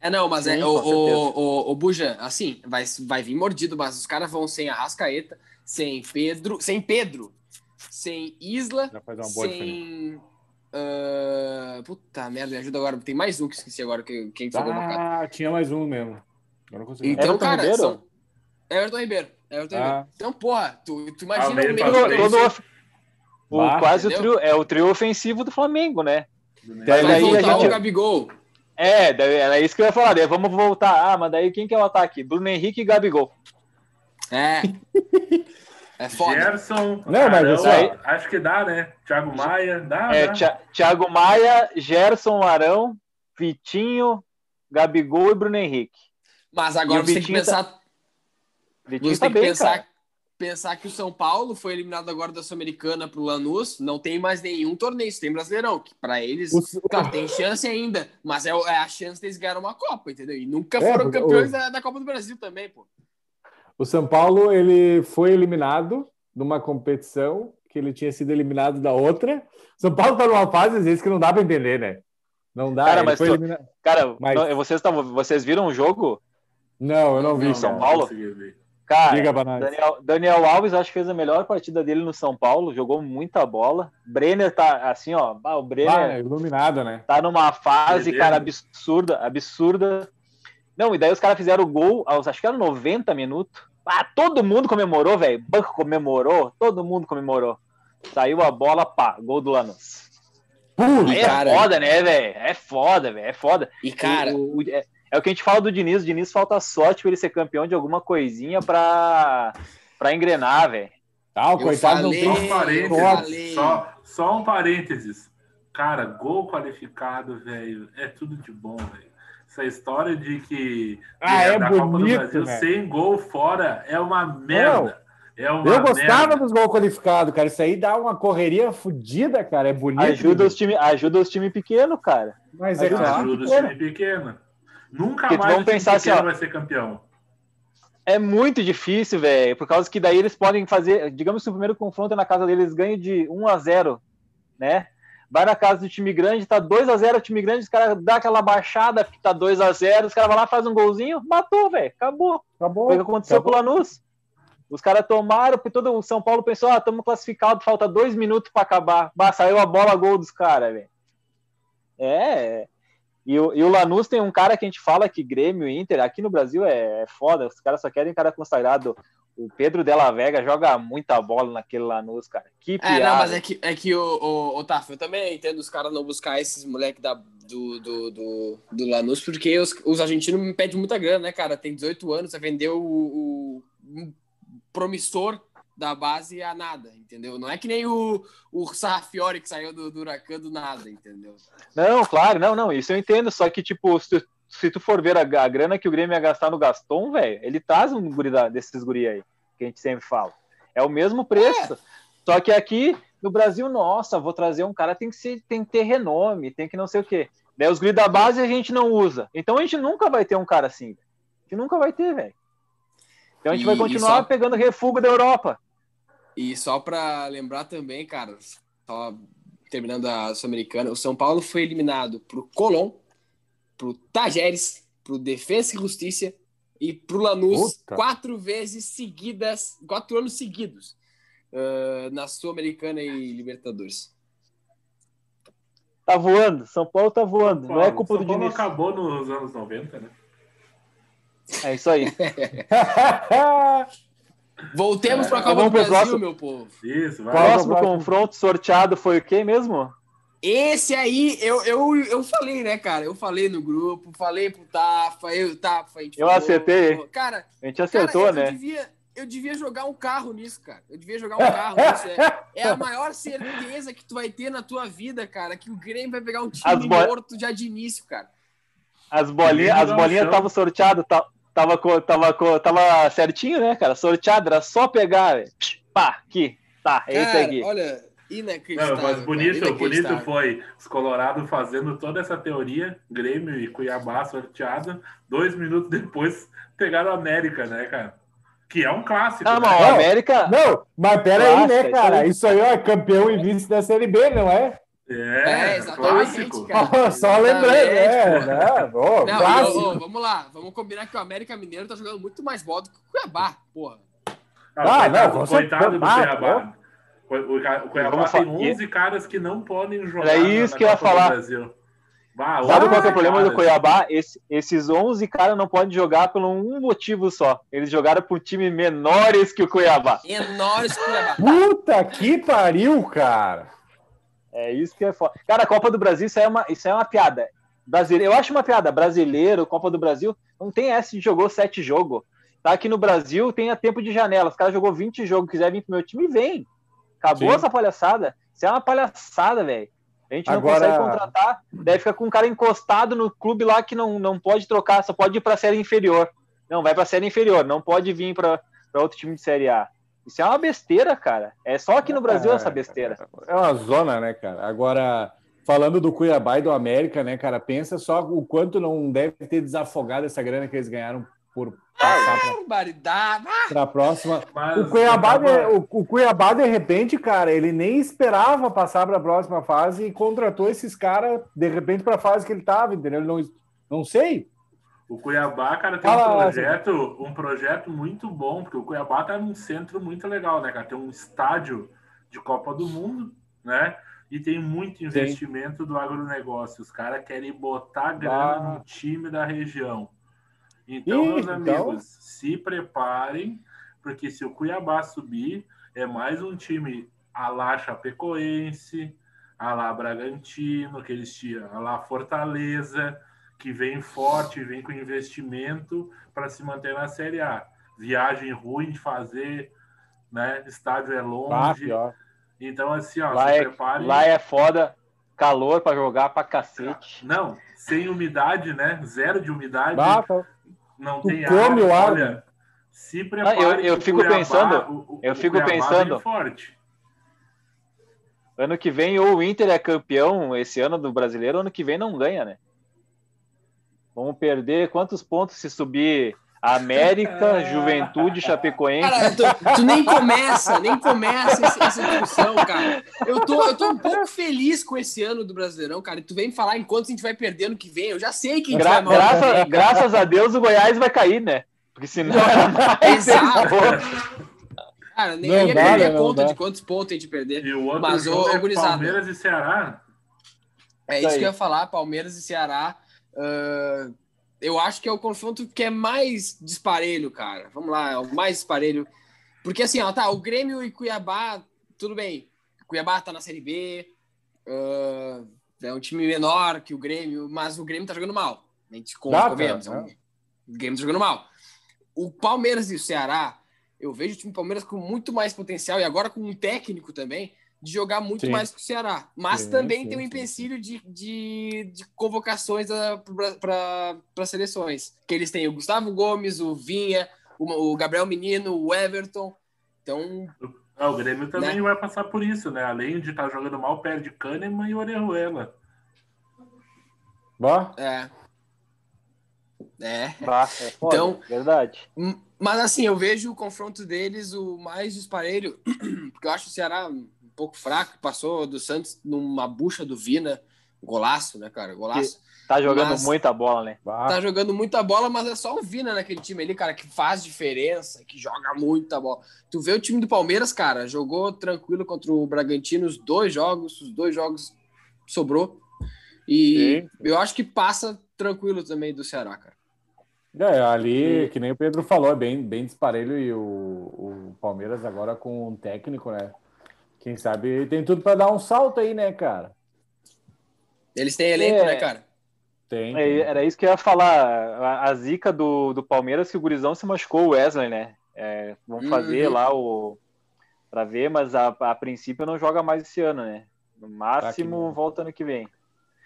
É, não, mas é, Sim, é, o, o, o, o Buja, assim, vai, vai vir mordido, mas os caras vão sem Arrascaeta, sem Pedro, sem Pedro, sem Isla, sem... Uh, puta merda, me ajuda agora. Tem mais um que esqueci agora, que, quem foi ah, tinha mais um mesmo. Então, Everton cara, Ribeiro? São... Everton Ribeiro. Everton ah. Ribeiro. Então, porra, tu, tu imagina ah, o meio todo, o, ah, quase o trio, é o trio ofensivo do Flamengo, né? Daí, vai voltar a gente... o Gabigol. É, daí, era isso que eu ia falar. Daí vamos voltar. Ah, mas daí quem que é o ataque? Bruno Henrique e Gabigol. É. É foda. Gerson. Não, mas Arão, aí... acho que dá, né? Thiago Maia, dá. É, dá. Thiago Maia, Gerson Arão, Vitinho, Gabigol e Bruno Henrique. Mas agora você tem que pensar. Tá... Você tá tem que bem, pensar, pensar que o São Paulo foi eliminado agora da Sul-Americana pro Lanús, não tem mais nenhum torneio, tem Brasileirão, que para eles, o... claro, tem chance ainda, mas é, é, a chance deles ganhar uma Copa, entendeu? E nunca é, foram campeões o... da, da Copa do Brasil também, pô. O São Paulo, ele foi eliminado numa competição que ele tinha sido eliminado da outra. São Paulo tá numa fase, às vezes, que não dá para entender, né? Não dá. Cara, mas tu, cara mas... Não, vocês, tavam, vocês viram o jogo? Não, eu não vi. Não, São Paulo? Cara, Diga Daniel, Daniel, Alves acho que fez a melhor partida dele no São Paulo, jogou muita bola. Brenner tá assim, ó, o Brenner ah, iluminado, né? Tá numa fase, cara, absurda, absurda. Não, e daí os caras fizeram o gol, aos, acho que era 90 minutos. Ah, todo mundo comemorou, velho. Banco comemorou, todo mundo comemorou. Saiu a bola, pá, gol do Lanús. é cara, foda, né, velho? É foda, velho. É foda. E, cara. O, o, é, é, o que a gente fala do Diniz. O Diniz falta sorte para ele ser campeão de alguma coisinha pra, pra engrenar, velho. Tá, o coitado falei, não tem. Só um parênteses. Só, só um parênteses. Cara, gol qualificado, velho. É tudo de bom, velho. Essa história de que ah, é, é da bonito, Copa do Brasil sem gol fora é uma merda. É uma eu gostava merda. dos gols qualificados, cara. Isso aí dá uma correria fodida, cara. É bonito. Ajuda os times ajuda os time pequenos, cara. Mas é ajuda, claro. Ajuda os times pequenos. Nunca Porque mais vamos pensar assim, ó, vai ser campeão. É muito difícil, velho. Por causa que daí eles podem fazer. Digamos que o primeiro confronto é na casa deles ganha de 1 a 0 né? vai na casa do time grande, tá 2 a 0 o time grande, os caras dá aquela baixada, que tá 2 a 0 os caras vão lá, faz um golzinho, matou, velho, acabou. Acabou. Foi o que aconteceu acabou. com o Lanús. Os caras tomaram, porque todo o São Paulo pensou, ah, estamos classificados, falta dois minutos para acabar. Bah, saiu a bola, gol dos caras, velho. É. E o, e o Lanús tem um cara que a gente fala que Grêmio Inter, aqui no Brasil é, é foda, os caras só querem cara consagrado. O Pedro Della Vega joga muita bola naquele Lanús, cara. Que piada. É, não, mas é que, é que o, o, o Taf, eu também entendo os caras não buscar esses moleques da, do, do, do, do, Lanús, porque os, os argentinos me pedem muita grana, né, cara? Tem 18 anos, você vendeu o, o promissor da base a nada, entendeu? Não é que nem o, o Sarrafiore que saiu do, do Huracan do nada, entendeu? Não, claro, não, não, isso eu entendo, só que, tipo, se, se tu for ver a, a grana que o Grêmio ia gastar no Gaston, velho, ele traz um guri da, desses guri aí, que a gente sempre fala. É o mesmo preço. É. Só que aqui no Brasil, nossa, vou trazer um cara, tem que, ser, tem que ter renome, tem que não sei o quê. Daí os guri da base a gente não usa. Então a gente nunca vai ter um cara assim. A gente nunca vai ter, velho. Então a gente e, vai continuar só... pegando refúgio da Europa. E só para lembrar também, cara, só terminando a Sul-Americana, o São Paulo foi eliminado pro Colón, pro Tajeres, pro Defesa e Justiça e pro Lanús Puta. quatro vezes seguidas, quatro anos seguidos uh, na Sul-Americana e Libertadores. Tá voando, São Paulo tá voando, Paulo, não é culpa São do Paulo Diniz. acabou nos anos 90, né? É isso aí. Voltemos para a Copa do Brasil, próximo... meu povo. Isso, vai. Próximo confronto sorteado foi o quê mesmo? Esse aí, eu, eu, eu falei, né, cara? Eu falei no grupo, falei pro Tafa, eu, Tafa, a gente Eu falou, acertei. Cara, a gente acertou, cara, eu, né? Eu devia, eu devia jogar um carro nisso, cara. Eu devia jogar um carro nisso. É, é, a maior certeza que tu vai ter na tua vida, cara, que o Grêmio vai pegar um time morto já de início, cara. As bolinhas as bolinhas estavam sorteadas, tá, tava, tava, tava certinho, né, cara? Sorteado, era só pegar, véio. pá, aqui, tá, é esse aqui. Olha, inacreditável. Não, mas bonito, bonito foi os Colorado fazendo toda essa teoria, Grêmio e Cuiabá sorteado, dois minutos depois pegaram a América, né, cara? Que é um clássico. Ah, né? não, América. Não, mas pera aí, né, cara? Isso aí é campeão e vice da Série B, não é? É, é exatamente, cara. Só lembrando, é, né? Oh, não, vamos lá, vamos combinar que o América Mineiro tá jogando muito mais bola do que o Cuiabá, porra. Ah, ah não, coitado, coitado do Cuiabá. O Cuiabá tem 11 caras que não podem jogar. É isso na, que eu ia falar. Ah, Sabe qual é o problema do Cuiabá? Esse, esses 11 caras não podem jogar por um motivo só. Eles jogaram por time menores que o Cuiabá. Menores que o Cuiabá. Puta que pariu, cara. É isso que é foda. Cara, a Copa do Brasil, isso é uma, isso é uma piada. Brasileiro, eu acho uma piada. Brasileiro, Copa do Brasil, não tem essa de jogou sete jogos. Tá aqui no Brasil, tem a tempo de janela. Os caras jogou 20 jogos, quiser vir pro meu time, vem. Acabou Sim. essa palhaçada. Isso é uma palhaçada, velho. A gente não Agora... consegue contratar, deve ficar com um cara encostado no clube lá que não, não pode trocar, só pode ir pra série inferior. Não, vai pra série inferior, não pode vir pra, pra outro time de série A. Isso é uma besteira, cara. É só aqui no Brasil é, essa besteira. É uma zona, né, cara? Agora, falando do Cuiabá e do América, né, cara? Pensa só o quanto não deve ter desafogado essa grana que eles ganharam por passar. Para a próxima. Mas, o, Cuiabá, de, o, o, Cuiabá, de repente, cara, ele nem esperava passar para a próxima fase e contratou esses caras, de repente, para a fase que ele estava, entendeu? Ele não, não sei. O Cuiabá, cara, tem um projeto, um projeto muito bom, porque o Cuiabá tá num centro muito legal, né, cara? Tem um estádio de Copa do Mundo, né? E tem muito investimento Sim. do agronegócio. Os caras querem botar grana ah. no time da região. Então, Ih, meus então? amigos, então... se preparem, porque se o Cuiabá subir, é mais um time a lá Chapecoense, a lá Bragantino, que eles tinham, a lá Fortaleza, que vem forte, vem com investimento para se manter na Série A. Viagem ruim de fazer, né? Estádio é longe. Ah, então, assim, ó, lá, é, lá é foda, calor para jogar para cacete. Não, sem umidade, né? Zero de umidade. Não tem come ar. Olha, se prepare. Ah, eu, eu fico Cuiabá, pensando, o, o, eu fico pensando. Forte. Ano que vem ou o Inter é campeão esse ano do Brasileiro, ano que vem não ganha, né? Vamos perder quantos pontos se subir América, Juventude, Chapecoense. Cara, tu, tu, nem começa, nem começa essa, essa discussão, cara. Eu tô, eu tô um pouco feliz com esse ano do Brasileirão, cara. E tu vem falar enquanto a gente vai perder no que vem. Eu já sei que Gra vai graças, graças a Deus o Goiás vai cair, né? Porque senão era mais. Exato. Cara, nem não ia perder a conta de quantos pontos a gente perder. E o outro Mas, jogo é Palmeiras e Ceará. É isso que eu ia falar, Palmeiras e Ceará. Uh, eu acho que é o confronto que é mais disparelho, cara. Vamos lá, é o mais disparelho. Porque assim, ó, tá, o Grêmio e Cuiabá, tudo bem. Cuiabá tá na Série B, uh, é um time menor que o Grêmio, mas o Grêmio tá jogando mal. A gente convenhamos. É um, o Grêmio tá jogando mal. O Palmeiras e o Ceará, eu vejo o time Palmeiras com muito mais potencial e agora com um técnico também de jogar muito sim. mais que o Ceará. Mas sim, também sim, tem um empecilho de, de, de convocações para seleções. Que eles têm o Gustavo Gomes, o Vinha, o, o Gabriel Menino, o Everton. Então. Ah, o Grêmio também né? vai passar por isso, né? Além de estar tá jogando mal, perde Kahneman e Orejuela. Bah. É. É. Bah, é foda, então, verdade. Mas assim, eu vejo o confronto deles o mais disparelho, porque eu acho o Ceará pouco fraco, passou do Santos numa bucha do Vina, golaço, né, cara? Golaço. Que tá jogando mas, muita bola, né? Tá jogando muita bola, mas é só o Vina naquele time ali, cara, que faz diferença, que joga muita bola. Tu vê o time do Palmeiras, cara, jogou tranquilo contra o Bragantino os dois jogos, os dois jogos sobrou. E Sim. eu acho que passa tranquilo também do Ceará, cara. É, ali, que nem o Pedro falou, é bem, bem disparelho e o, o Palmeiras agora com um técnico, né? Quem sabe tem tudo para dar um salto aí, né, cara? Eles têm elenco, é, né, cara? Tem, é, tem. era isso que eu ia falar. A, a zica do, do Palmeiras que o Gurizão se machucou o Wesley, né? É, vamos uhum. fazer lá o. para ver, mas a, a princípio não joga mais esse ano, né? No máximo tá volta ano que vem.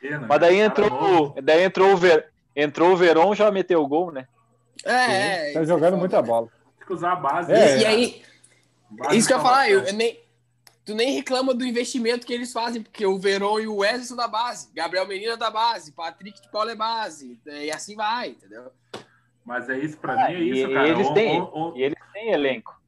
Pena, mas daí entrou, daí entrou o Ver, entrou o Verón já meteu o gol, né? É, é tá jogando muita bola. Tem que usar a base. É, e, aí, base isso que eu ia falar, eu, eu nem, tu nem reclama do investimento que eles fazem, porque o Verón e o Wesley são da base, Gabriel Menino é da base, Patrick de Paula é base, e assim vai, entendeu? Mas é isso, para mim é isso, cara. Eles têm, o, o, eles têm elenco.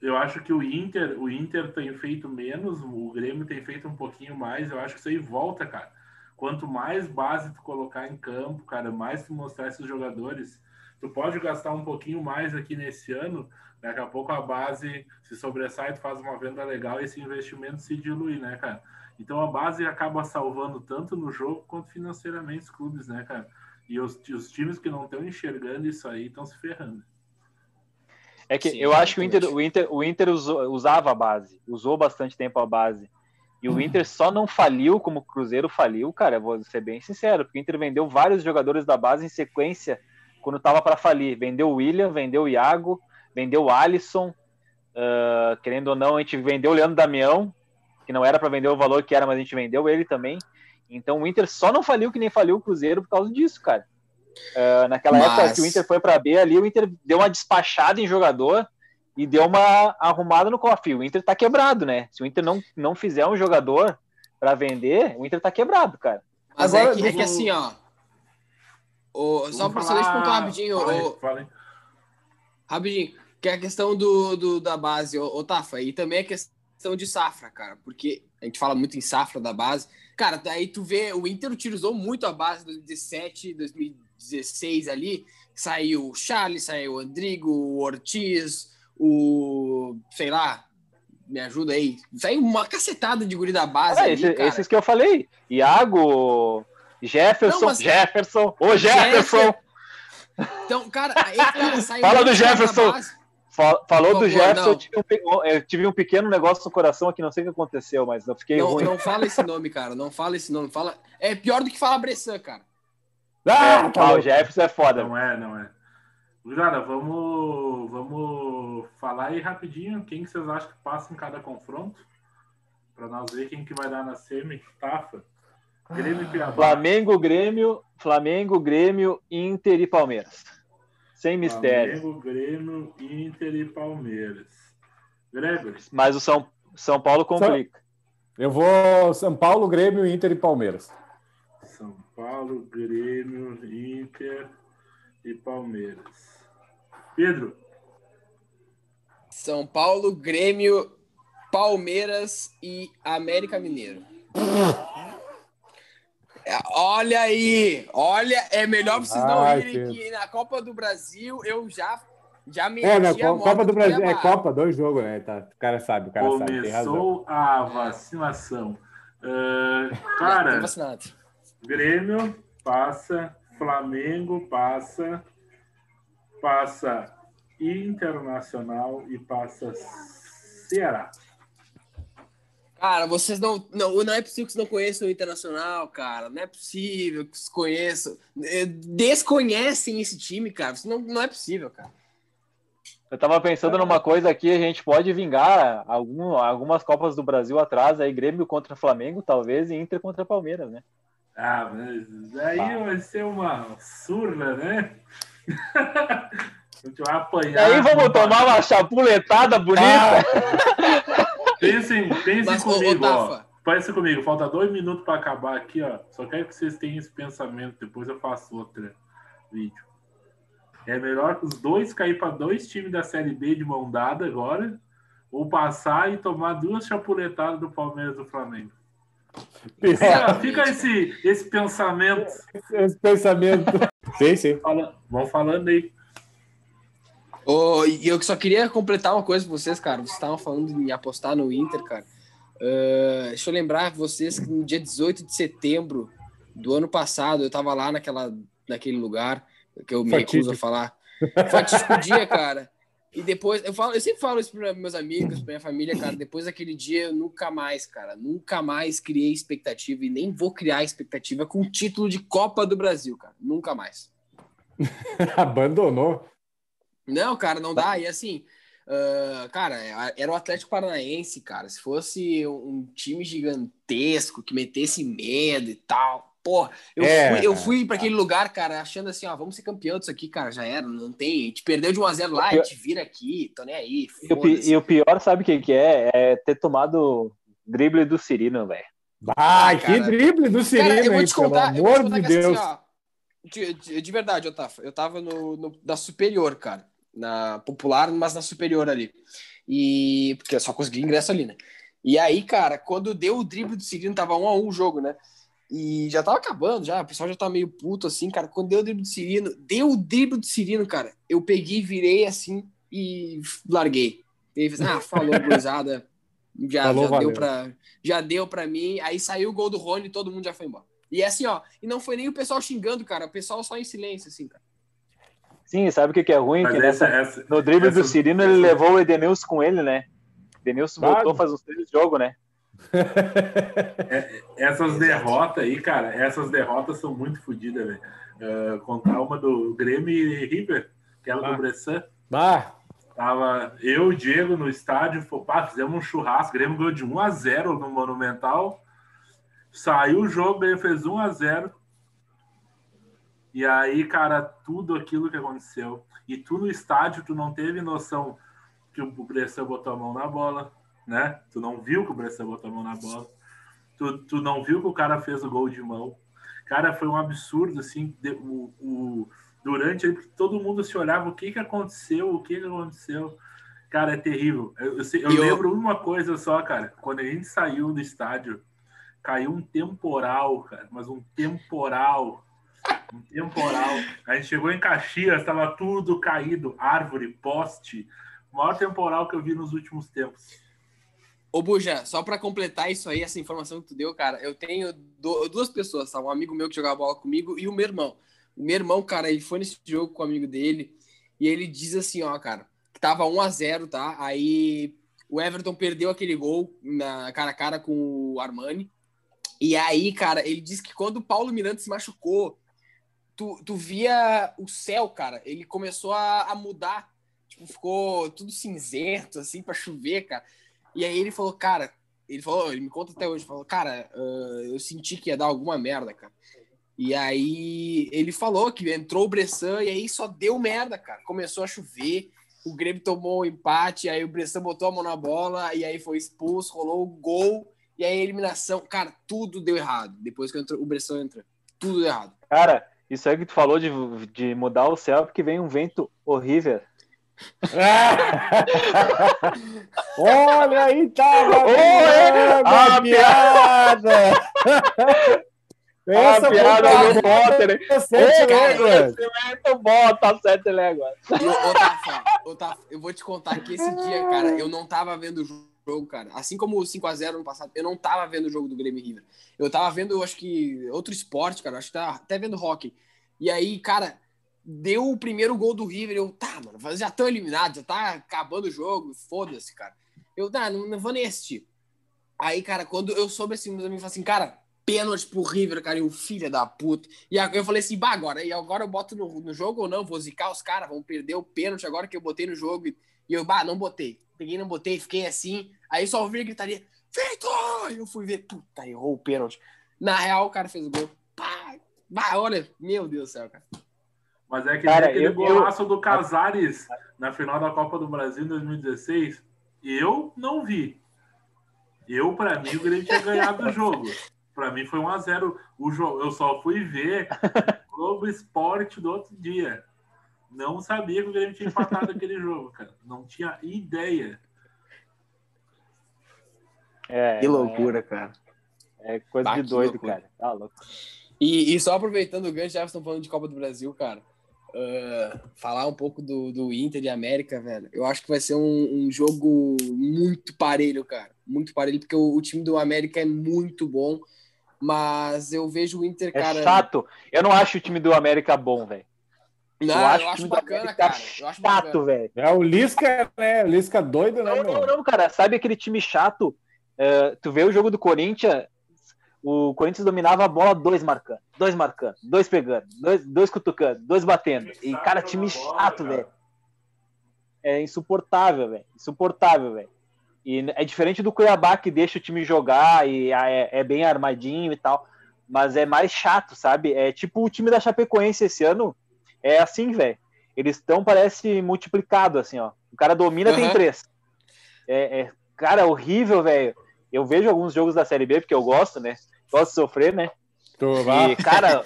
Eu acho que o Inter, o Inter tem feito menos, o Grêmio tem feito um pouquinho mais, eu acho que isso aí volta, cara. Quanto mais base tu colocar em campo, cara, mais tu mostrar esses jogadores, tu pode gastar um pouquinho mais aqui nesse ano, Daqui a pouco a base se sobressai, tu faz uma venda legal e esse investimento se dilui, né, cara? Então a base acaba salvando tanto no jogo quanto financeiramente os clubes, né, cara? E os, os times que não estão enxergando isso aí estão se ferrando. É que Sim, eu acho que o Inter, o Inter, o Inter usou, usava a base, usou bastante tempo a base. E o uhum. Inter só não faliu como o Cruzeiro faliu, cara, vou ser bem sincero, porque o Inter vendeu vários jogadores da base em sequência quando estava para falir. Vendeu o William, vendeu o Iago, vendeu o Alisson, uh, querendo ou não, a gente vendeu o Leandro Damião, que não era para vender o valor que era, mas a gente vendeu ele também. Então o Inter só não faliu que nem faliu o Cruzeiro por causa disso, cara. Uh, naquela mas... época que o Inter foi para B ali, o Inter deu uma despachada em jogador e deu uma arrumada no cofre. O Inter tá quebrado, né? Se o Inter não, não fizer um jogador para vender, o Inter tá quebrado, cara. Mas Agora, é, que, é que assim, ó. O, só para falar... pontuar rapidinho. Fala o, Rapidinho. Que é a questão do, do da base, o Tafa. E também a questão de safra, cara. Porque a gente fala muito em safra da base. Cara, daí tu vê, o Inter utilizou muito a base de 2017, 2016 ali. Saiu o Charles, saiu o Andrigo, o Ortiz, o. sei lá, me ajuda aí. Saiu uma cacetada de guri da base. É, ali, esse, esses que eu falei. Iago, Jefferson, Não, mas... Jefferson, ô Jefferson! Então, cara, aí, cara Fala do Jefferson! Falou do Jefferson, eu tive, um, eu tive, um, pequeno negócio no coração aqui, não sei o que aconteceu, mas eu fiquei não, ruim. Não fala esse nome, cara, não fala esse nome. Fala... É pior do que falar Bressan, cara. Ah, é, tá o Jefferson é foda. Não é, não é. Jara, vamos, vamos falar aí rapidinho quem que vocês acham que passa em cada confronto? Para nós ver quem que vai dar na semi. Tafa. Grêmio e Flamengo, Grêmio, Flamengo, Grêmio, Inter e Palmeiras. Sem mistério. Flamengo, Grêmio, Inter e Palmeiras. Gregory. Mas o São, São Paulo complica. Eu vou São Paulo, Grêmio, Inter e Palmeiras. São Paulo, Grêmio, Inter e Palmeiras. Pedro. São Paulo, Grêmio, Palmeiras e América Mineiro. Olha aí, olha, é melhor vocês não Ai, irem que na Copa do Brasil eu já já me É, na Copa do Brasil é Copa, dois jogos, né? Tá, o cara sabe, o cara Começou sabe, tem razão. a vacinação. Uh, cara, Grêmio passa, Flamengo passa, passa Internacional e passa Ceará. Cara, vocês não, não. Não é possível que vocês não conheçam o Internacional, cara. Não é possível que vocês conheçam. Eh, desconhecem esse time, cara. Não, não é possível, cara. Eu tava pensando numa coisa aqui, a gente pode vingar algum, algumas Copas do Brasil atrás, aí Grêmio contra Flamengo, talvez, e Inter contra Palmeiras, né? Ah, mas aí ah. vai ser uma surra, né? a gente vai apanhar. E aí vamos tomar uma chapuletada bonita. Ah. Pensem, pensem Mas, comigo, ô, ó. Pense comigo, falta dois minutos para acabar aqui, ó. Só quero que vocês tenham esse pensamento, depois eu faço outro vídeo. É melhor os dois cair para dois times da Série B de mão dada agora, ou passar e tomar duas chapuletadas do Palmeiras e do Flamengo. Fica, fica esse, esse pensamento. Esse pensamento. sim, sim. Fala, vão falando aí. Oh, e eu só queria completar uma coisa com vocês, cara. Vocês estavam falando em apostar no Inter, cara. Uh, deixa eu lembrar vocês que no dia 18 de setembro do ano passado, eu tava lá naquela, naquele lugar, que eu me recuso a falar. Fatídico dia, cara. E depois, eu, falo, eu sempre falo isso para meus amigos, pra minha família, cara. Depois daquele dia, eu nunca mais, cara, nunca mais criei expectativa e nem vou criar expectativa com o título de Copa do Brasil, cara. Nunca mais. Abandonou. Não, cara, não dá. E assim, uh, cara, era o Atlético Paranaense, cara. Se fosse um time gigantesco que metesse medo e tal. Pô, eu é, fui, eu fui para aquele lugar, cara, achando assim, ó, vamos ser campeão disso aqui, cara, já era, não tem. A gente perdeu de 1x0 lá, pior... a gente vira aqui, tô nem aí. E o, e o, pior, sabe o que, que é? É ter tomado drible do Cirino, velho. Ah, que drible do Cirino, cara, eu vou te contar, pelo amor de Deus. Assim, ó, de, de, de, verdade, eu tava, eu tava no, no, da superior, cara na popular, mas na superior ali. E porque eu só consegui ingresso ali, né? E aí, cara, quando deu o drible do Cirino, tava um a um o jogo, né? E já tava acabando, já, o pessoal já tá meio puto assim, cara. Quando deu o drible do Cirino, deu o drible do Cirino, cara. Eu peguei, virei assim e larguei. E falei, ah, falou, cruzada. Já, falou, já deu pra, já deu pra mim. Aí saiu o gol do Rony e todo mundo já foi embora. E é assim, ó, e não foi nem o pessoal xingando, cara. O pessoal só em silêncio, assim, cara. Sim, sabe o que, que é ruim? Que nessa, essa, no drible essa, do Cirino essa, ele levou o Edenilson com ele, né? Edenilson claro. voltou faz uns três jogos, né? É, essas derrotas aí, cara, essas derrotas são muito fodidas, velho. Uh, contar uma do Grêmio e River, aquela ah. do Bressan. Ah. Tava eu e o Diego no estádio, pá, fizemos um churrasco, o Grêmio ganhou de 1 a 0 no Monumental. Saiu o jogo, ele fez 1 a 0 e aí, cara, tudo aquilo que aconteceu. E tu no estádio, tu não teve noção que o Bressan botou a mão na bola, né? Tu não viu que o Bressan botou a mão na bola. Tu, tu não viu que o cara fez o gol de mão. Cara, foi um absurdo, assim, de, o, o, durante aí, todo mundo se olhava, o que que aconteceu, o que que aconteceu. Cara, é terrível. Eu, eu, eu, eu lembro uma coisa só, cara, quando a gente saiu do estádio, caiu um temporal, cara, mas um temporal. Um temporal. A gente chegou em Caxias, estava tudo caído, árvore, poste. O maior temporal que eu vi nos últimos tempos. Ô, Buja, só para completar isso aí, essa informação que tu deu, cara, eu tenho duas pessoas, tá? Um amigo meu que jogava bola comigo e o meu irmão. O meu irmão, cara, ele foi nesse jogo com o amigo dele e ele diz assim, ó, cara, que tava 1 a 0 tá? Aí o Everton perdeu aquele gol na cara a cara com o Armani. E aí, cara, ele disse que quando o Paulo Miranda se machucou, tu, tu via o céu, cara, ele começou a, a mudar. Tipo, ficou tudo cinzento, assim, para chover, cara. E aí ele falou, cara, ele falou, ele me conta até hoje, falou, cara, uh, eu senti que ia dar alguma merda, cara. E aí ele falou que entrou o Bressan e aí só deu merda, cara. Começou a chover, o Grêmio tomou o um empate, aí o Bressan botou a mão na bola e aí foi expulso, rolou o gol e aí a eliminação. Cara, tudo deu errado. Depois que entrou, o Bressan entra, tudo deu errado. Cara, isso aí que tu falou de, de mudar o céu, porque vem um vento horrível. Olha aí, tava a piada! Essa a piada do Potter. Sete léguas. Tá sete léguas. Eu vou te contar que esse dia, cara, eu não tava vendo o jogo, cara. Assim como o 5x0 no passado, eu não tava vendo o jogo do Grêmio River. Eu tava vendo, acho que, outro esporte, cara. Acho que tava até vendo hockey. E aí, cara, deu o primeiro gol do River. Eu, tá, mano, já estão eliminados, já tá acabando o jogo, foda-se, cara. Eu, tá, não, não, vou nem assistir. Aí, cara, quando eu soube assim, meus amigos falaram assim, cara, pênalti pro River, cara, e o filho da puta. E eu falei assim, bah, agora, e agora eu boto no, no jogo ou não? Vou zicar os caras, vão perder o pênalti agora que eu botei no jogo. E eu, bah, não botei. Peguei, não botei, fiquei assim. Aí só ouvi gritaria, feito! E eu fui ver, puta, errou o pênalti. Na real, o cara fez o gol. Pá, bah, olha, meu Deus do céu, cara. Mas é que Cara, aquele eu, golaço eu... do Casares na final da Copa do Brasil em 2016, eu não vi. Eu, para mim, o Grêmio tinha ganhado o jogo. Para mim foi 1 a 0 o jogo. Eu só fui ver Globo Esporte do outro dia. Não sabia que o Grêmio tinha empatado aquele jogo, cara. Não tinha ideia. É, que loucura, é, cara. É coisa bah, de doido, cara. Tá louco. E, e, só aproveitando o gancho, já estão falando de Copa do Brasil, cara uh, falar um pouco do, do Inter e América, velho. Eu acho que vai ser um, um jogo muito parelho, cara. Muito parelho, porque o, o, time do América é muito bom. Mas eu vejo o Inter, é cara. É chato. Eu não acho o time do América bom, velho. Não, eu acho, eu acho bacana, cara. Eu acho chato, velho. É o Lisca, né? O Lisca doido, né? Não, não, não, cara. Sabe aquele time chato? Uh, tu vê o jogo do Corinthians, o Corinthians dominava a bola, dois marcando, dois marcando, dois pegando, dois, dois cutucando, dois batendo. E, cara, time chato, velho. É insuportável, velho. Insuportável, velho. E é diferente do Cuiabá que deixa o time jogar e é, é, bem armadinho e tal. Mas é mais chato, sabe? É tipo o time da Chapecoense esse ano. É assim, velho. Eles estão, parece, multiplicado, assim, ó. O cara domina, uhum. tem três. É, é, cara, horrível, velho. Eu vejo alguns jogos da Série B, porque eu gosto, né? Posso sofrer, né? Tô, e, cara,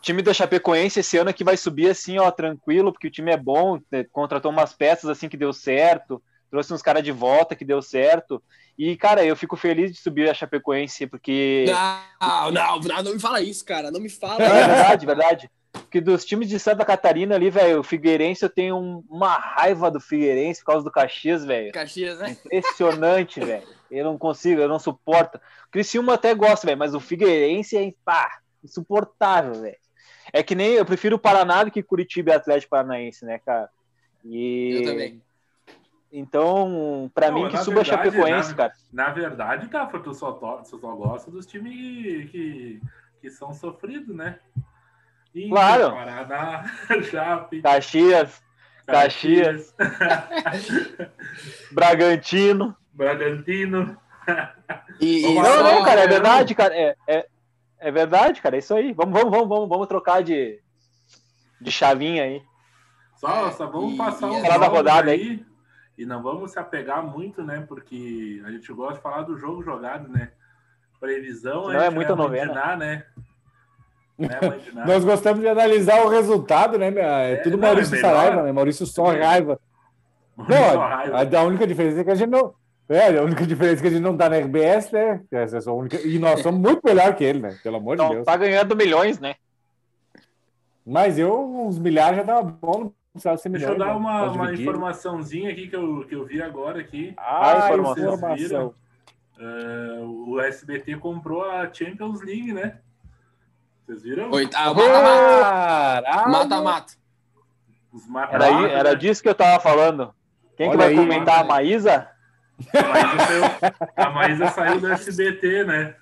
time da Chapecoense esse ano aqui vai subir assim, ó, tranquilo, porque o time é bom, né, contratou umas peças assim que deu certo, trouxe uns caras de volta que deu certo. E, cara, eu fico feliz de subir a Chapecoense, porque. Não, não, não, me fala isso, cara. Não me fala. É verdade, verdade. Porque dos times de Santa Catarina ali, velho, o Figueirense, eu tenho um, uma raiva do Figueirense por causa do Caxias, velho. Caxias, né? Impressionante, velho. Eu não consigo, eu não suporto. O Criciúma até gosta, velho, mas o Figueirense é, pá, insuportável, velho. É que nem eu prefiro o Paraná do que Curitiba e Atlético Paranaense, né, cara? E... Eu também. Então, para mim, que suba verdade, Chapecoense, na, cara. Na verdade, tá, tu só, tu só gosta dos times que, que são sofridos, né? Inter, claro. Paraná, Chape. Caxias. Caxias. Bragantino. Bragantino. E, e não, não, cara, é verdade, cara. É, é, é, verdade, cara. É isso aí. Vamos, vamos, vamos, vamos, vamos trocar de, de chavinha aí. Só, só vamos e, passar um da rodada aí. aí. E não vamos se apegar muito, né? Porque a gente gosta de falar do jogo jogado, né? Previsão não é muita novena. né? É Nós gostamos de analisar o resultado, né? É, é tudo não, Maurício é Saraiva, né? Maurício só raiva. Maurício não, a, a, única diferença é que a gente não. É, a única diferença é que a gente não tá na RBS, né? Essa é a única... E nós somos muito melhor que ele, né? Pelo amor de Deus. Tá ganhando milhões, né? Mas eu, uns milhares já tava bom, não precisava ser milhões. Deixa eu dar uma, uma informaçãozinha aqui que eu, que eu vi agora aqui. Ah, ah informação. Uh, o SBT comprou a Champions League, né? Vocês viram? Oitavo. Mata-mata. Era, era disso que eu tava falando. Quem Olha que vai aí, comentar? Mano. A Maísa? A Maísa, saiu, do SBT, né?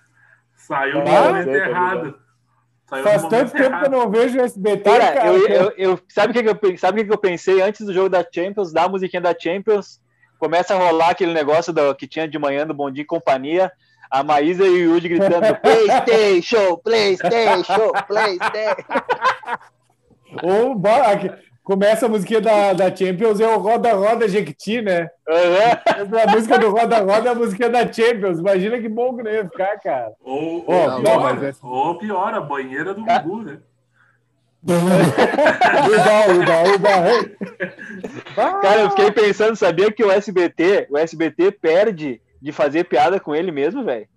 Saiu no ah, momento errado. Saiu Faz tanto tempo errado. que eu não vejo o SBT, cara. cara eu, eu, eu, sabe o que, eu, sabe que eu pensei antes do jogo da Champions, da musiquinha da Champions? Começa a rolar aquele negócio do, que tinha de manhã no Bom Dia e Companhia a Maísa e o Yudi gritando PlayStation, PlayStation, PlayStation. Ou começa a musiquinha da, da Champions, é o Roda Roda Jequiti, né? Uhum. A música do Roda Roda é a música da Champions. Imagina que bom que não ia ficar, cara. Ou, oh, ou, pior, mas... É- ou pior, a banheira do Gugu, né? uba, uba, uba. Cara, eu fiquei pensando, sabia que o SBT, o SBT perde de fazer piada com ele mesmo, velho.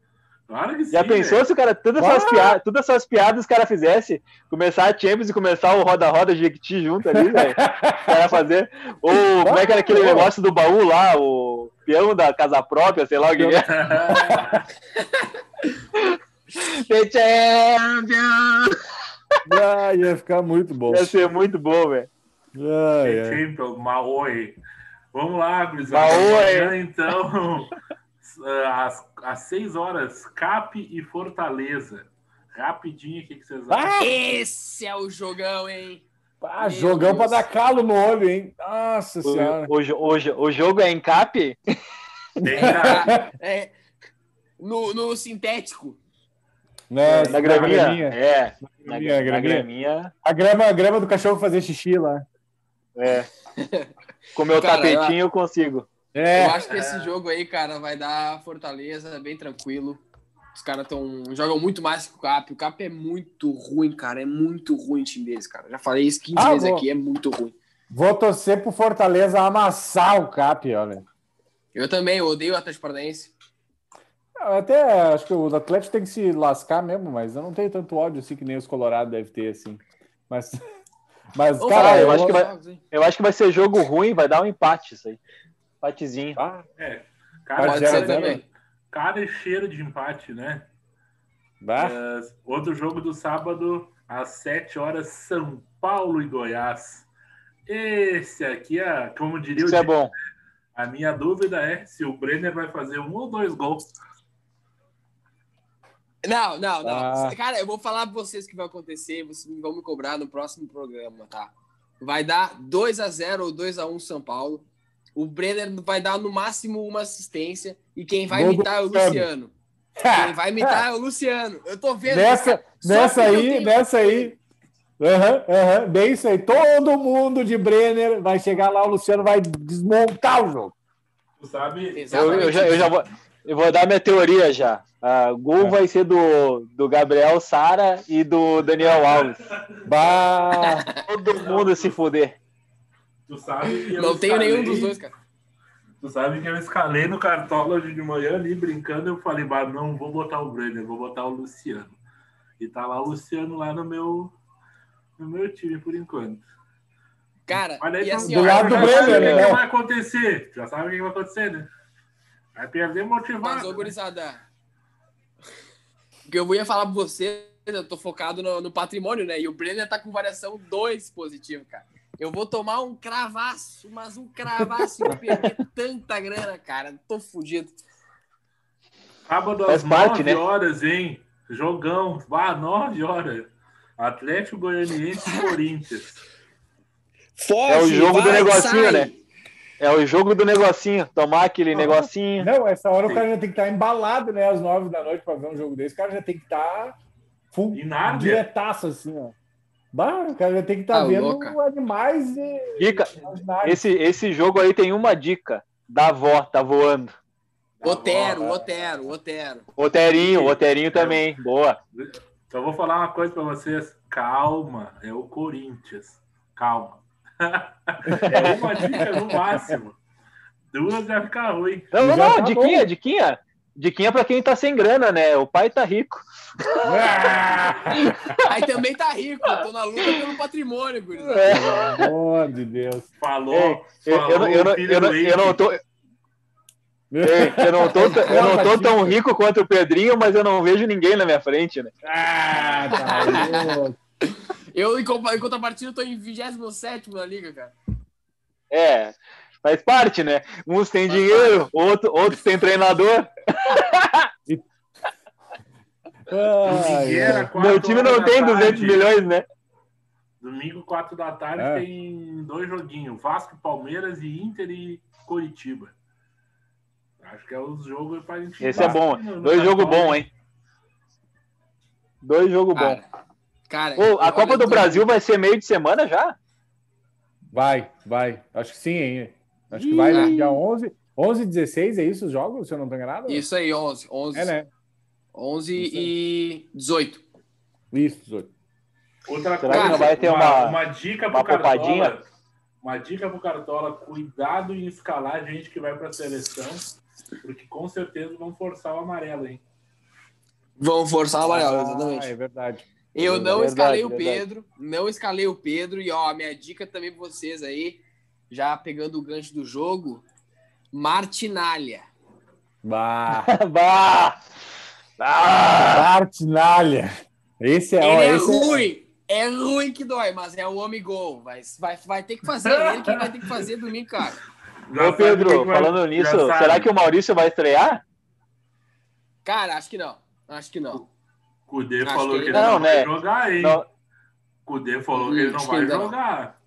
Claro que sim. Já pensou véio. se o cara, todas essas, piadas, todas essas piadas os caras fizessem, começar a Champions e começar o roda-roda Jequiti junto ali, velho. cara fazer. Ou como é que era aquele negócio do baú lá, o peão da casa própria, sei lá o que é. The Champion! Ah, ia ficar muito bom. Ia ser muito bom, velho. Ah, The é. Champion, Maoi. Vamos lá, gurizada. Maoi! Então. Eh, às, às 6 horas, Cap e Fortaleza. Rapidinho, o que, que vocês acham? Ah, esse é o jogão, hein? Ah, jogão para dar calo no olho, hein? Nossa o, senhora. O, o, o jogo é em Cap? é, no, no sintético. Na, na, graminha. graminha. É. Na, na, na graminha. A grama, a grama do cachorro fazer xixi lá. É. Com meu Cara, tapetinho eu consigo. É. Eu acho que esse jogo aí, cara, vai dar Fortaleza bem tranquilo. Os caras tão, jogam muito mais que o Cap. O Cap é muito ruim, cara. É muito ruim o time deles, cara. Já falei isso 15 ah, vezes vou... aqui, é muito ruim. Vou torcer pro Fortaleza amassar o Cap, olha. Eu também, eu odeio o Atlético Paranaense. Até acho que o Atlético tem que se lascar mesmo, mas eu não tenho tanto ódio assim que nem os Colorados devem ter, assim. Mas, mas cara, eu, eu, acho que vai, eu acho que vai ser jogo ruim, vai dar um empate isso aí. Empatezinho. Ah, é. Cara, Pode ser também. Cara e cheiro de empate, né? Uh, outro jogo do sábado, às 7 horas, São Paulo e Goiás. Esse aqui, é, como diria Isso o é bom. A minha dúvida é se o Brenner vai fazer um ou dois gols. Não, não, não. Ah. Cara, eu vou falar pra vocês o que vai acontecer. Vocês vão me cobrar no próximo programa, tá? Vai dar 2 a 0 ou 2 a 1 São Paulo. O Brenner vai dar no máximo uma assistência e quem vai imitar é o Luciano. Quem vai imitar é o Luciano. Eu tô vendo. Nessa, nessa aí, nessa aí. Uhum, uhum, bem isso aí. Todo mundo de Brenner vai chegar lá, o Luciano vai desmontar o jogo. Tu sabe? Eu, eu, já, eu já vou, eu vou dar minha teoria já. Uh, gol é. vai ser do, do Gabriel Sara e do Daniel Alves. Bah, todo mundo se fuder. Tu sabe que Não tenho escalei, nenhum dos dois, cara. Tu sabe que eu escalei no cartola hoje de manhã ali, brincando, eu falei, bah, não vou botar o Brenner, vou botar o Luciano. E tá lá o Luciano lá no meu, no meu time por enquanto. Cara, Olha e assim, do lado do Brenner, né? O que vai acontecer? Já sabe o que vai acontecer, né? Vai perder motivado. Mas, ô, gurizada, o que eu ia falar pra você, eu tô focado no, no patrimônio, né? E o Brenner tá com variação 2 positivo, cara. Eu vou tomar um cravaço, mas um cravaço e perder tanta grana, cara. Tô fudido. Sábado às nove né? horas, hein? Jogão. Ah, nove horas. Atlético Goianiense e Corinthians. Foge, é o jogo vai, do negocinho, sai. né? É o jogo do negocinho. Tomar aquele negocinho. Não, essa hora Sim. o cara já tem que estar embalado, né? Às nove da noite para ver um jogo desse. O cara já tem que estar full, diretaço, assim, ó. Bah, o cara tem que estar tá ah, vendo louca. animais e. Dica. Esse, esse jogo aí tem uma dica. Da avó, tá voando. Otero, Otero, Otero. Oterinho, Oterinho também. Boa. Então eu vou falar uma coisa para vocês. Calma, é o Corinthians. Calma. é uma dica no máximo. Duas vai ficar ruim. Não, não, não, tá diquinha, bom. diquinha. Diquinha pra quem tá sem grana, né? O pai tá rico. Aí também tá rico, eu tô na luta pelo patrimônio, gurizada. É. Pelo amor de Deus. Falou. Ei, falou eu, eu, eu, eu, eu não tô. Ei, eu não tô, eu não tô tão rico quanto o Pedrinho, mas eu não vejo ninguém na minha frente, né? Ah, tá Eu, em contrapartida, tô em 27 na liga, cara. É, faz parte, né? Uns têm dinheiro, outro, outros têm treinador. Ai, Meu time não tem 200 tarde. milhões, né? Domingo, 4 da tarde, é. tem dois joguinhos: Vasco, Palmeiras e Inter e Coritiba. Acho que é os jogos pra gente. Esse é bom. No, no dois jogos bons, hein? Dois jogos bons. Cara, Ô, a Copa do Brasil vai ser meio de semana já? Vai, vai. Acho que sim, hein? Acho que vai dia 11. 11 e 16, é isso os jogos, se eu não estou enganado? Isso aí, 11. 11. É, né? 11 e 18. Isso, 18. Outra Será coisa, vai ter uma, uma, uma dica pro Cartola. Uma dica pro Cartola, cuidado em escalar gente que vai para a seleção, porque com certeza vão forçar o amarelo, hein? Vão forçar o amarelo, ah, exatamente. É verdade. Eu não verdade, escalei o Pedro, não escalei o Pedro, e ó, minha dica também pra vocês aí, já pegando o gancho do jogo, Martinalha. Bah! bah! Ah! Martinalha. Esse é, Ele ó, é esse ruim. É... é... ruim que dói, mas é o homem gol. Vai, vai, vai ter que fazer. Ele que vai ter que fazer domingo, cara. Ô, Pedro, falando nisso, será que o Maurício vai estrear? Cara, acho que não. Acho que não. Cudê falou que ele, não, né? vai jogar, hein? Não. Cudê falou que ele não vai jogar.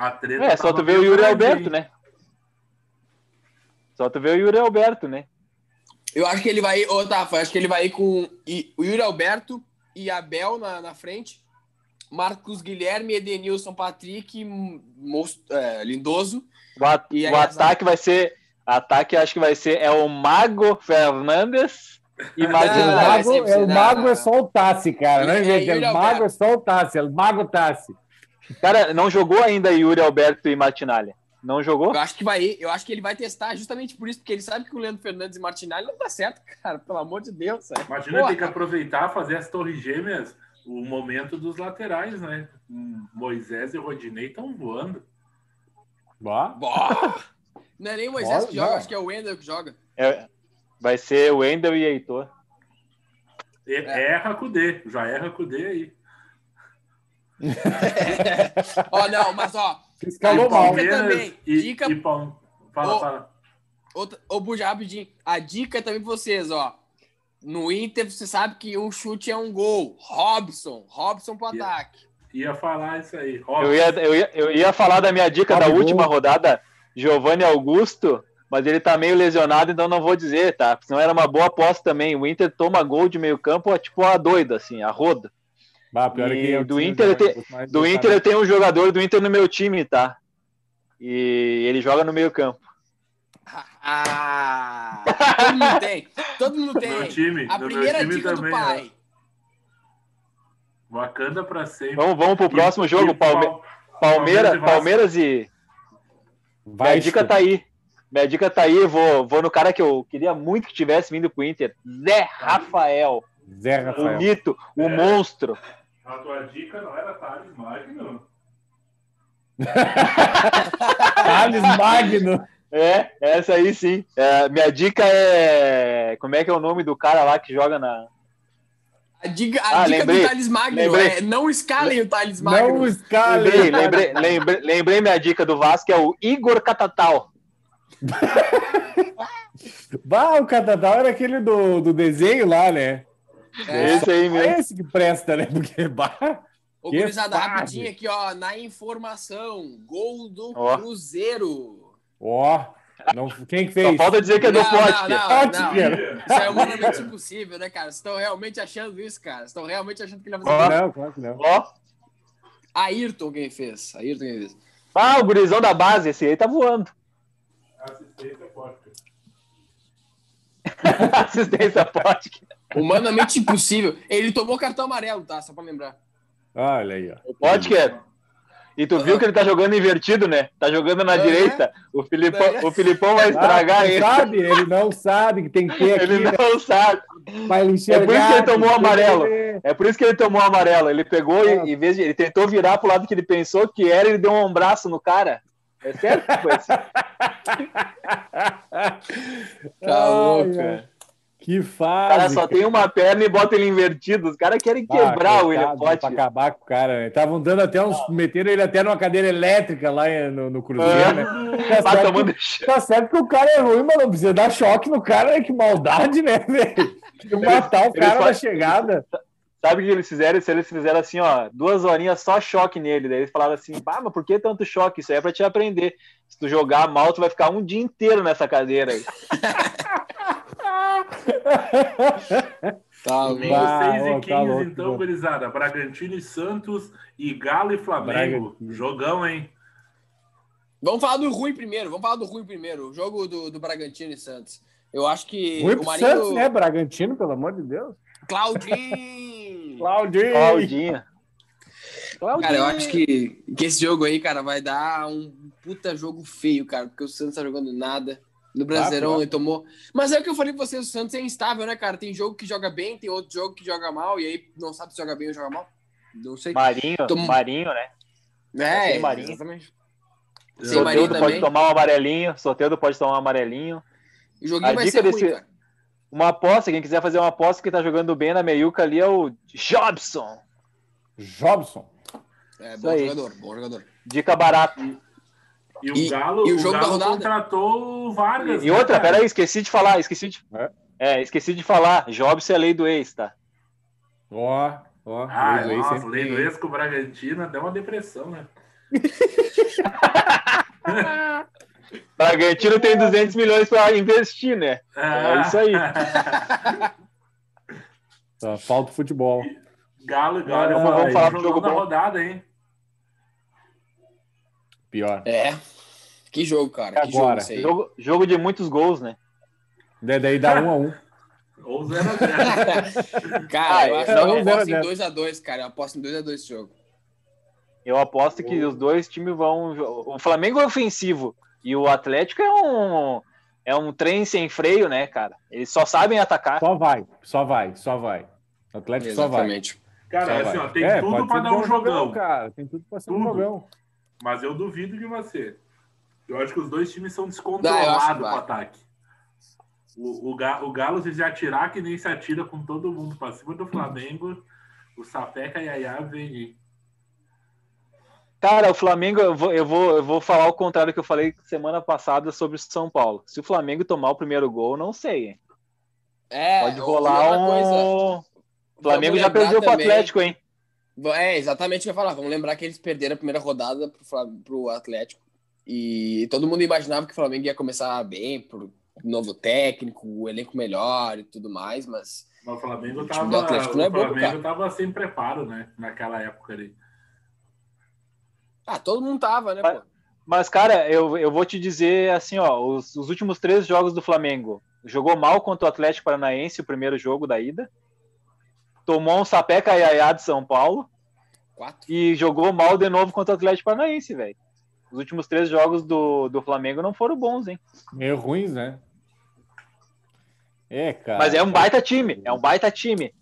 A treta é, só tu vê o Yuri Alberto, né? Só tu vê o Yuri Alberto, né? Eu acho que ele vai. Ô, Tafa, acho que ele vai ir com o Yuri Alberto e Abel na, na frente. Marcos Guilherme, Edenilson, Patrick, Most, é, Lindoso. O, at o ataque vai ser. Ataque acho que vai ser é o Mago Fernandes e Marcos. o Mago, é, o Mago é só o Tassi, cara. Não é, é, o Mago é só o Tassi, é o Mago Tassi. Cara, não jogou ainda Yuri Alberto e Martinalha. Não jogou? Eu acho que vai, eu acho que ele vai testar justamente por isso, porque ele sabe que o Leandro Fernandes e Martinelli não dá certo, cara, pelo amor de Deus. Sério. Imagina Porra. tem que aproveitar fazer as torres gêmeas, o momento dos laterais, né? Moisés e Rodinei estão voando. Bah. Bah. Não é nem o Moisés que joga, acho que é o Wendel que joga. É, vai ser o Wendel e Heitor. É. Erra com o D, já erra com o D aí. ó, não, mas ó, Escalou mal. também. E, dica. E pão. Fala, ô, fala. Outra, ô, Buja, rapidinho. A dica é também pra vocês, ó. No Inter, você sabe que um chute é um gol. Robson. Robson pro ataque. Ia falar isso aí. Eu ia, eu, ia, eu ia falar da minha dica da última rodada, Giovanni Augusto, mas ele tá meio lesionado, então não vou dizer, tá? Senão era uma boa aposta também. O Inter toma gol de meio campo, tipo a doida, assim, a roda. Bah, pior e é do Inter, te, do Inter eu tenho um jogador do Inter no meu time, tá? E ele joga no meio campo. Ah, todo mundo tem. Todo mundo tem. Meu time, a primeira time dica também, do pai. Né? Wakanda para sempre. Vamos, vamos pro próximo e, jogo. E, Palme Palmeiras, Palmeiras e. Vai, Minha dica tá aí. Minha dica tá aí. Vou, vou no cara que eu queria muito que tivesse vindo pro Inter. Zé Rafael. Zé Rafael. O mito, o é. monstro. A tua dica não era Thales Magno? Thales Magno. É, essa aí sim. É, minha dica é. Como é que é o nome do cara lá que joga na. A dica, a ah, dica lembrei, do Thales Magno lembrei. é não escalem o Thales Magno. Não escalem. Lembrei, lembrei, lembrei, lembrei minha dica do Vasco, é o Igor Catatal. bah, o Catatal era aquele do, do desenho lá, né? É, esse aí mesmo. É esse que presta, né? Porque bah, Ô, gurizada, rapidinho aqui, ó, na informação, gol do oh. Cruzeiro. Ó, não, quem que fez? Só falta dizer que é do Pote. Não, não, não, Isso é humanamente impossível, né, cara? Vocês estão realmente achando isso, cara? Vocês estão realmente achando que ele vai fazer oh. Não, claro que não. Ó. Ayrton quem fez. Ayrton quem fez. Ah, o gurizão da base, esse aí tá voando. Assistência Pote. Assistência Pote. Humanamente impossível. Ele tomou cartão amarelo, tá? Só pra lembrar. Olha aí, ó. Pode que é. E tu viu que ele tá jogando invertido, né? Tá jogando na direita. O Filipão, o Filipão vai estragar ah, ele. Sabe, ele não sabe que tem que ter aqui. Ele não sabe. Pra ele é por isso que ele tomou o amarelo. É por isso que ele tomou o amarelo. Ele pegou ah. e, em vez de. Ele tentou virar pro lado que ele pensou que era, ele deu um braço no cara. É certo que foi assim. tá louco, cara. Que fase. O cara só tem uma perna e bota ele invertido. Os caras querem ah, quebrar ah, o William Pote. Pra acabar com o cara. Estavam dando até uns. Ah. Meteram ele até numa cadeira elétrica lá no, no Cruzeiro, ah. né? Tá certo, que, tá certo que o cara é ruim, mas não precisa dar choque no cara, né? Que maldade, né, velho? Matar o cara na chegada. Sabe o que eles fizeram? Eles fizeram assim, ó, duas horinhas só choque nele. Daí eles falaram assim, ah, mas por que tanto choque? Isso aí é pra te aprender. Se tu jogar mal, tu vai ficar um dia inteiro nessa cadeira aí. Tá, Domingo 6 e 15, tá louco, então, gurizada. Bragantino e Santos e Galo e Flamengo. Bragantino. Jogão, hein? Vamos falar do ruim primeiro. Vamos falar do ruim primeiro. O jogo do, do Bragantino e Santos. Eu acho que. Ruim o Marinho... Santos, né? Bragantino, pelo amor de Deus. Claudinho! Claudinho! Claudinho! Cara, eu acho que, que esse jogo aí, cara, vai dar um puta jogo feio, cara, porque o Santos tá jogando nada. No Brasileirão ah, ele tomou. Mas é o que eu falei pra vocês, o Santos é instável, né, cara? Tem jogo que joga bem, tem outro jogo que joga mal, e aí não sabe se joga bem ou joga mal. Não sei. Marinho, Tom... Marinho, né? É, Sem Marinho. exatamente. Sem Marinho pode tomar um amarelinho, Soteldo pode tomar um amarelinho. O joguinho A vai ser desse... ruim, Uma aposta, quem quiser fazer uma aposta que tá jogando bem na meiuca ali é o Jobson. Jobson. É, bom jogador, bom jogador. Dica barata. E o Galo, e o jogo o Galo contratou o Vargas. E, e né, outra, peraí, esqueci de falar, esqueci de. É, é esqueci de falar. Jobs é lei do ex, tá? Ó, ó. Ah, lei, nossa, lei do ex com o Bragantino deu uma depressão, né? Bragantino tem 200 milhões para investir, né? É, é isso aí. tá, falta futebol. Galo, Galo. Vamos, vamos falar do jogo da rodada, hein? Pior. É. Que jogo, cara. Que Agora. Jogo, jogo, jogo, de muitos gols, né? Daí dá um a um. Ou 0x0. cara, ah, eu acho que eu aposto em 2x2, cara. Eu aposto em 2x2 esse jogo. Eu aposto que os dois times vão. O Flamengo é ofensivo e o Atlético é um. É um trem sem freio, né, cara? Eles só sabem atacar. Só vai, só vai, só vai. O Atlético Exatamente. só vai. Cara, assim, ó, tem é, tudo para dar um jogão. jogão. Cara, tem tudo para ser tudo. um jogão. Mas eu duvido de você. Eu acho que os dois times são descontrolados no ataque. O, o, o Galo, se atirar que nem se atira com todo mundo para cima do Flamengo, o Sapeca e a Yaya vem Cara, o Flamengo, eu vou, eu, vou, eu vou falar o contrário que eu falei semana passada sobre o São Paulo. Se o Flamengo tomar o primeiro gol, não sei. É, Pode rolar um. Coisa. O Flamengo já perdeu para o Atlético, hein? É exatamente o que eu ia falar. Vamos lembrar que eles perderam a primeira rodada para o Atlético. E todo mundo imaginava que o Flamengo ia começar bem, por novo técnico, o elenco melhor e tudo mais, mas. mas o Flamengo estava é o Flamengo tava sem preparo, né? Naquela época ali. Ah, todo mundo tava, né, mas, pô? Mas, cara, eu, eu vou te dizer assim, ó, os, os últimos três jogos do Flamengo. Jogou mal contra o Atlético Paranaense, o primeiro jogo da ida tomou um sapeca iaiá de São Paulo Quatro. e jogou mal de novo contra o Atlético Paranaense, velho. Os últimos três jogos do, do Flamengo não foram bons, hein? Meio ruins, né? É, cara. Mas é um baita time, é um baita time.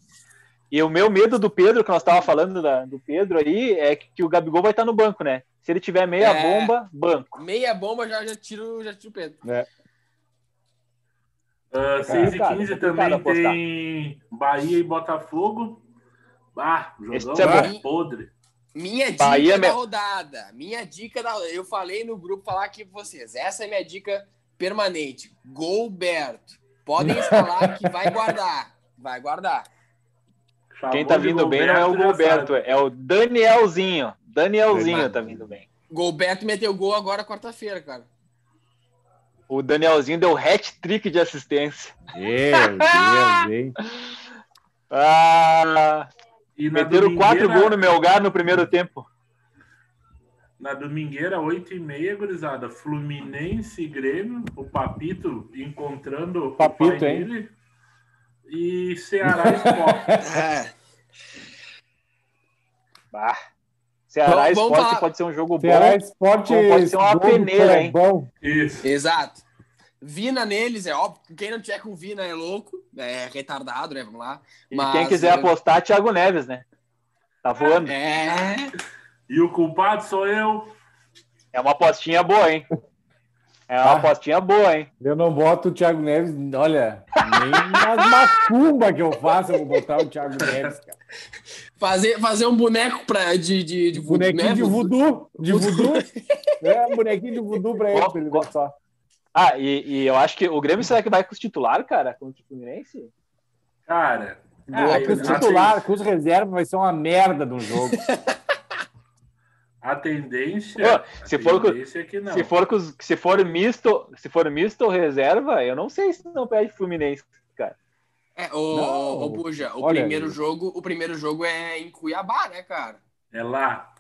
E o meu medo do Pedro, que nós estávamos falando da, do Pedro aí, é que, que, o Gabigol vai estar no banco, né? Se ele tiver meia é, bomba, banco. Meia bomba já, já, tiro, já tiro o Pedro. É. Uh, 6 e 15 também tem Bahia e Botafogo. Ah, jogão é podre. Minha dica Bahia da rodada. Minha dica da Eu falei no grupo falar aqui pra vocês. Essa é minha dica permanente. Golberto. Podem escalar que vai guardar. Vai guardar. Quem tá vindo bem não é o Golberto, é o Danielzinho. Danielzinho tá vindo bem. Golberto meteu gol agora quarta-feira, cara. O Danielzinho deu hat-trick de assistência. Meu Deus, hein? Ah, e meteram quatro gols no Melgar no primeiro tempo. Na domingueira, 8 e meia, gurizada. Fluminense e Grêmio. O Papito encontrando Papito, o pai hein? dele. E Ceará Esporte. é. Bah. Ceará vamos, Esporte pode ser um jogo Ceará bom. Esporte pode ser uma peneira, hein? Bom. Isso. Exato. Vina neles, é óbvio. Quem não tiver com Vina é louco, é retardado, né? Vamos lá. Mas, e quem quiser apostar, Thiago Neves, né? Tá voando. É. E o culpado sou eu. É uma apostinha boa, hein? É uma ah, apostinha boa, hein? Eu não boto o Thiago Neves, olha, nem nas macumba que eu faço eu vou botar o Thiago Neves, cara. Fazer, fazer um boneco pra, de, de, de Bonequinho de voodoo. De voodoo. é, um bonequinho de voodoo pra ele, pra ele ver só. Ah, e, e, eu acho que o Grêmio será que vai com os titular, cara, contra o Fluminense? Cara, ah, com os titular, com os reservas vai ser uma merda no jogo. A tendência, se, a for tendência com, é se for se for misto, se for misto ou reserva, eu não sei se não perde Fluminense, cara. É, o, o Buja, o Olha primeiro aí. jogo, o primeiro jogo é em Cuiabá, né, cara? É lá.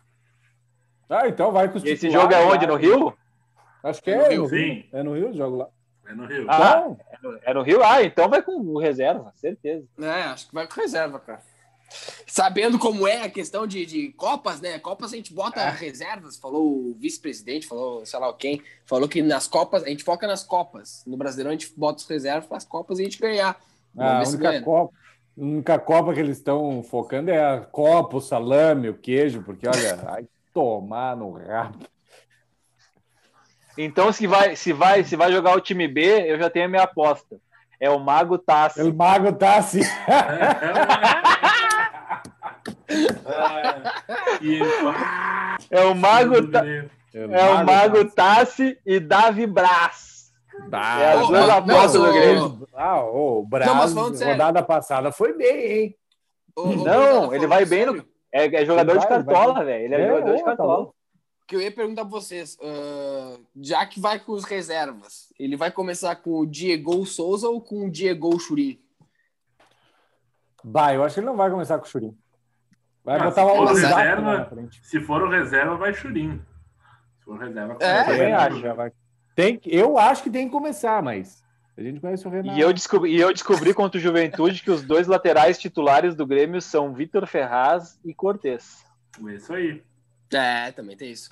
Ah, então vai com os Esse jogo é onde? No Rio? Acho que é, é no Rio. Sim. É no Rio o jogo lá. É no Rio. Ah, então... é, no, é no Rio? Ah, então vai com reserva, certeza. É, acho que vai com reserva, cara. Sabendo como é a questão de, de Copas, né? Copas a gente bota é. reservas, falou o vice-presidente, falou sei lá quem, falou que nas Copas, a gente foca nas Copas. No Brasileirão a gente bota os reservas para as Copas e a gente ganhar. Ah, a única Copa, a única Copa que eles estão focando é a Copa, o salame, o queijo, porque olha, vai tomar no rabo. Então, se vai, se vai, se vai jogar o time B, eu já tenho a minha aposta. É o Mago Tassi. É o Mago Tassi. É o Mago, Ta... é o Mago Tassi e Davi Braz. Ah, é as duas apostas do Grêmio. Ah, o Braz, não, rodada passada foi bem, hein? não, ele vai bem no. É, é jogador vai, de cartola, velho. Ele é, é jogador de tá cartola. Tá que eu ia perguntar pra vocês, uh, já que vai com os reservas, ele vai começar com o Diego Souza ou com o Diego Churin? Vai, eu acho que ele não vai começar com o Churin. Vai ah, botar o reserva. Se for o reserva, vai Churin. Se for reserva, é, também acho. Já vai. Tem, eu acho que tem que começar, mas a gente conhece o Renato. E eu descobri, e eu descobri contra o Juventude que os dois laterais titulares do Grêmio são Vitor Ferraz e Cortez. Isso aí. É, também tem isso.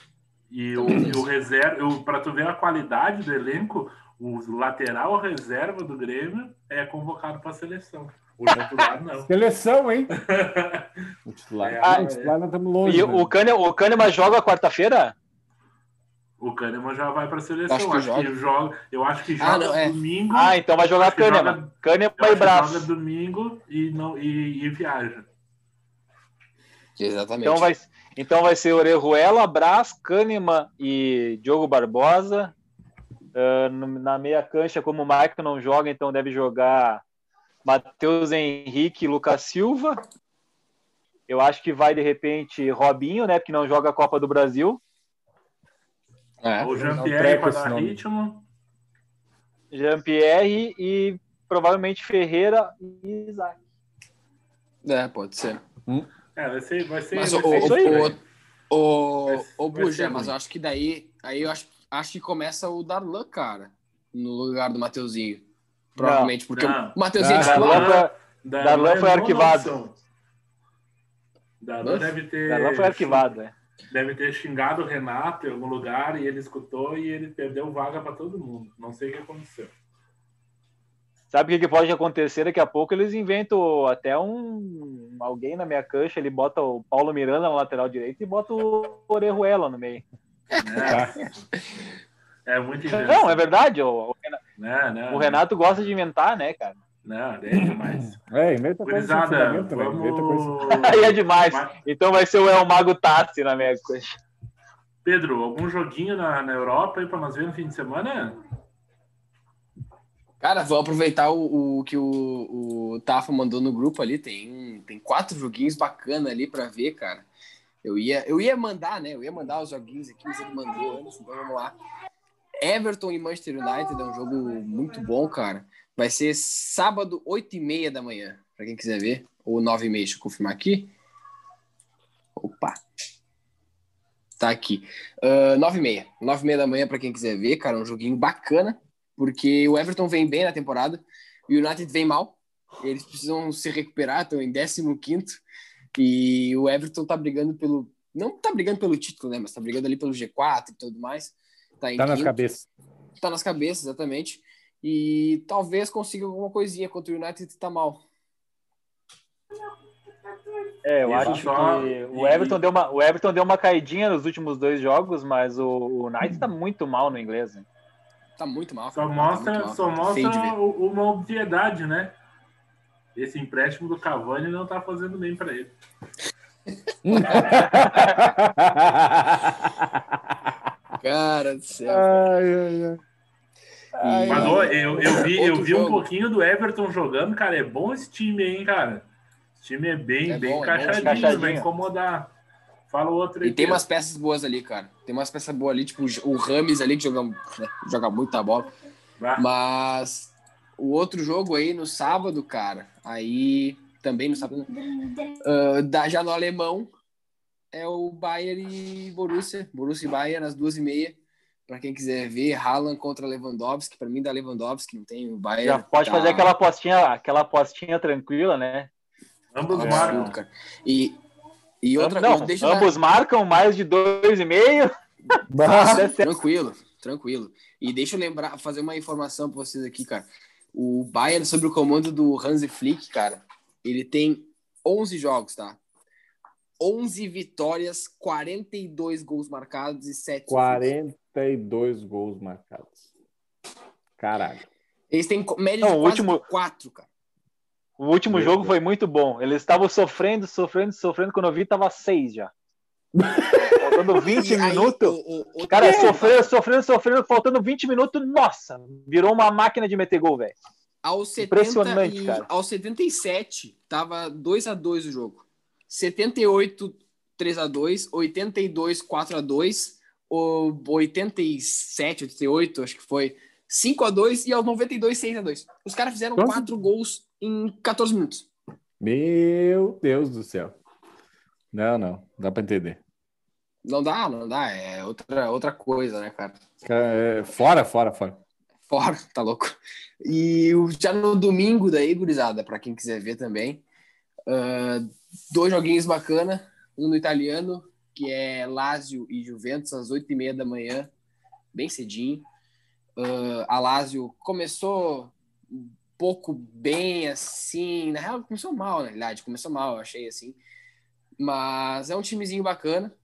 E o, e o reserva, para tu ver a qualidade do elenco, o lateral reserva do Grêmio é convocado para a seleção. O titular não. Seleção, hein? o titular, é, ah, o titular nós estamos longe. E né? o, Kahneman, o Kahneman joga quarta-feira? O Kahneman já vai para a seleção. Acho que, acho joga. que joga. Eu acho que ah, joga ah, não, é. domingo. Ah, então vai jogar Kahneman. Kahneman e Braço. Joga domingo e, não, e, e viaja. Exatamente. Então vai, então vai ser Orejuela, Brás, Kahneman e Diogo Barbosa. Uh, na meia cancha, como o Maicon não joga, então deve jogar Matheus Henrique e Lucas Silva. Eu acho que vai, de repente, Robinho, né? Porque não joga a Copa do Brasil. É, o Jean-Pierre para dar ritmo. Jean-Pierre e provavelmente Ferreira e Isaac. É, pode ser. Hum? É, vai ser, vai ser, mas vai o, ser o, aí, o, o, o mas eu acho que daí, aí eu acho, acho que começa o Darlan, cara, no lugar do Mateuzinho. Provavelmente, não, porque não. o Mateuzinho não, é Darlan, Darlan foi arquivado. Darlan deve ter. Darlan foi arquivado, é. Deve ter xingado o Renato em algum lugar e ele escutou e ele perdeu vaga para todo mundo. Não sei o que aconteceu. Sabe o que, pode acontecer? Daqui a pouco eles inventam até um alguém na minha cancha, ele bota o Paulo Miranda no lateral direito e bota o Orejuela no meio. É, é muito Não, é verdade. O, o, Renato, não, não, o Renato gosta de inventar, né, cara? Não, é demais. É, inventa Gurizada, né? vamos... Aí é demais. Então vai ser o El Mago Tassi na minha cancha. Pedro, algum joguinho na, na Europa aí para nós ver no fim de semana? Cara, vou aproveitar o, o que o, o Tafa mandou no grupo ali. Tem, tem quatro joguinhos bacana ali para ver, cara. Eu ia, eu ia mandar, né? Eu ia mandar os joguinhos aqui, mas ele mandou antes, então vamos lá. Everton e Manchester United é um jogo muito bom, cara. Vai ser sábado, 8 e meia da manhã, para quem quiser ver. Ou 9 e meia, deixa eu confirmar aqui. Opa! Tá aqui. Uh, 9 e meia. 9 e meia da manhã, para quem quiser ver, cara. Um joguinho bacana porque o Everton vem bem na temporada e o United vem mal. Eles precisam se recuperar, estão em 15 e o Everton tá brigando pelo. Não tá brigando pelo título, né? Mas tá brigando ali pelo G4 e tudo mais. Tá, tá nas cabeças. Tá nas cabeças, exatamente. E talvez consiga alguma coisinha contra o United que tá mal. É, eu Isso acho que o Everton, deu uma, o Everton deu uma caidinha nos últimos dois jogos, mas o, o United tá muito mal no inglês. Né? Tá muito mal. Só mostra, tá mal. Só mostra uma obviedade, né? Esse empréstimo do Cavani não tá fazendo bem para ele. Cara do céu. Ai, ai, ai. Ai, Mas ó, eu, eu vi, eu vi um pouquinho do Everton jogando, cara. É bom esse time aí, hein, cara. Esse time é bem, é bem bom, encaixadinho, é vai incomodar. Fala o outro aí. E tem umas peças boas ali, cara. Tem umas peças boas ali, tipo o Rames ali, que joga, né, joga muita bola. Vai. Mas o outro jogo aí no sábado, cara, aí também no sábado, uh, da, já no alemão, é o Bayern e Borussia. Borussia e Bayern às duas e meia. Para quem quiser ver, Haaland contra Lewandowski. Para mim, da Lewandowski, não tem o Bayern. Já pode tá... fazer aquela apostinha, aquela apostinha tranquila, né? Ambos é, marcam. Cara. E, e outra não, deixa ambos dar... marcam mais de dois e meio. tranquilo, tranquilo. E deixa eu lembrar, fazer uma informação para vocês aqui, cara. O Bayern, sob o comando do Hansi Flick, cara, ele tem 11 jogos, tá? 11 vitórias, 42 gols marcados e 7 42 gols marcados. Caralho. Eles têm média Não, de último... 4, cara. O último Meu jogo Deus. foi muito bom. Eles estavam sofrendo, sofrendo, sofrendo. Quando eu vi, tava 6 já. faltando 20 aí, minutos. O, o, o... Cara, sofrendo, sofrendo, sofrendo, faltando 20 minutos. Nossa, virou uma máquina de meter gol, velho. Impressionante, e, cara. Aos 77, tava 2 a 2 o jogo. 78, 3 a 2 82, 4 a 2 o 87, 88, acho que foi 5 a 2 e aos 92, 6 a 2 Os caras fizeram Nossa. 4 gols em 14 minutos. Meu Deus do céu. Não, não, dá para entender. Não dá, não dá, é outra, outra coisa, né, cara? É, fora, fora, fora. Fora, tá louco. E já no domingo daí, gurizada, para quem quiser ver também, uh, dois joguinhos bacana, um no italiano, que é Lazio e Juventus, às oito e meia da manhã, bem cedinho. Uh, a Lazio começou um pouco bem, assim, na real começou mal, na realidade, começou mal, eu achei assim. Mas é um timezinho bacana,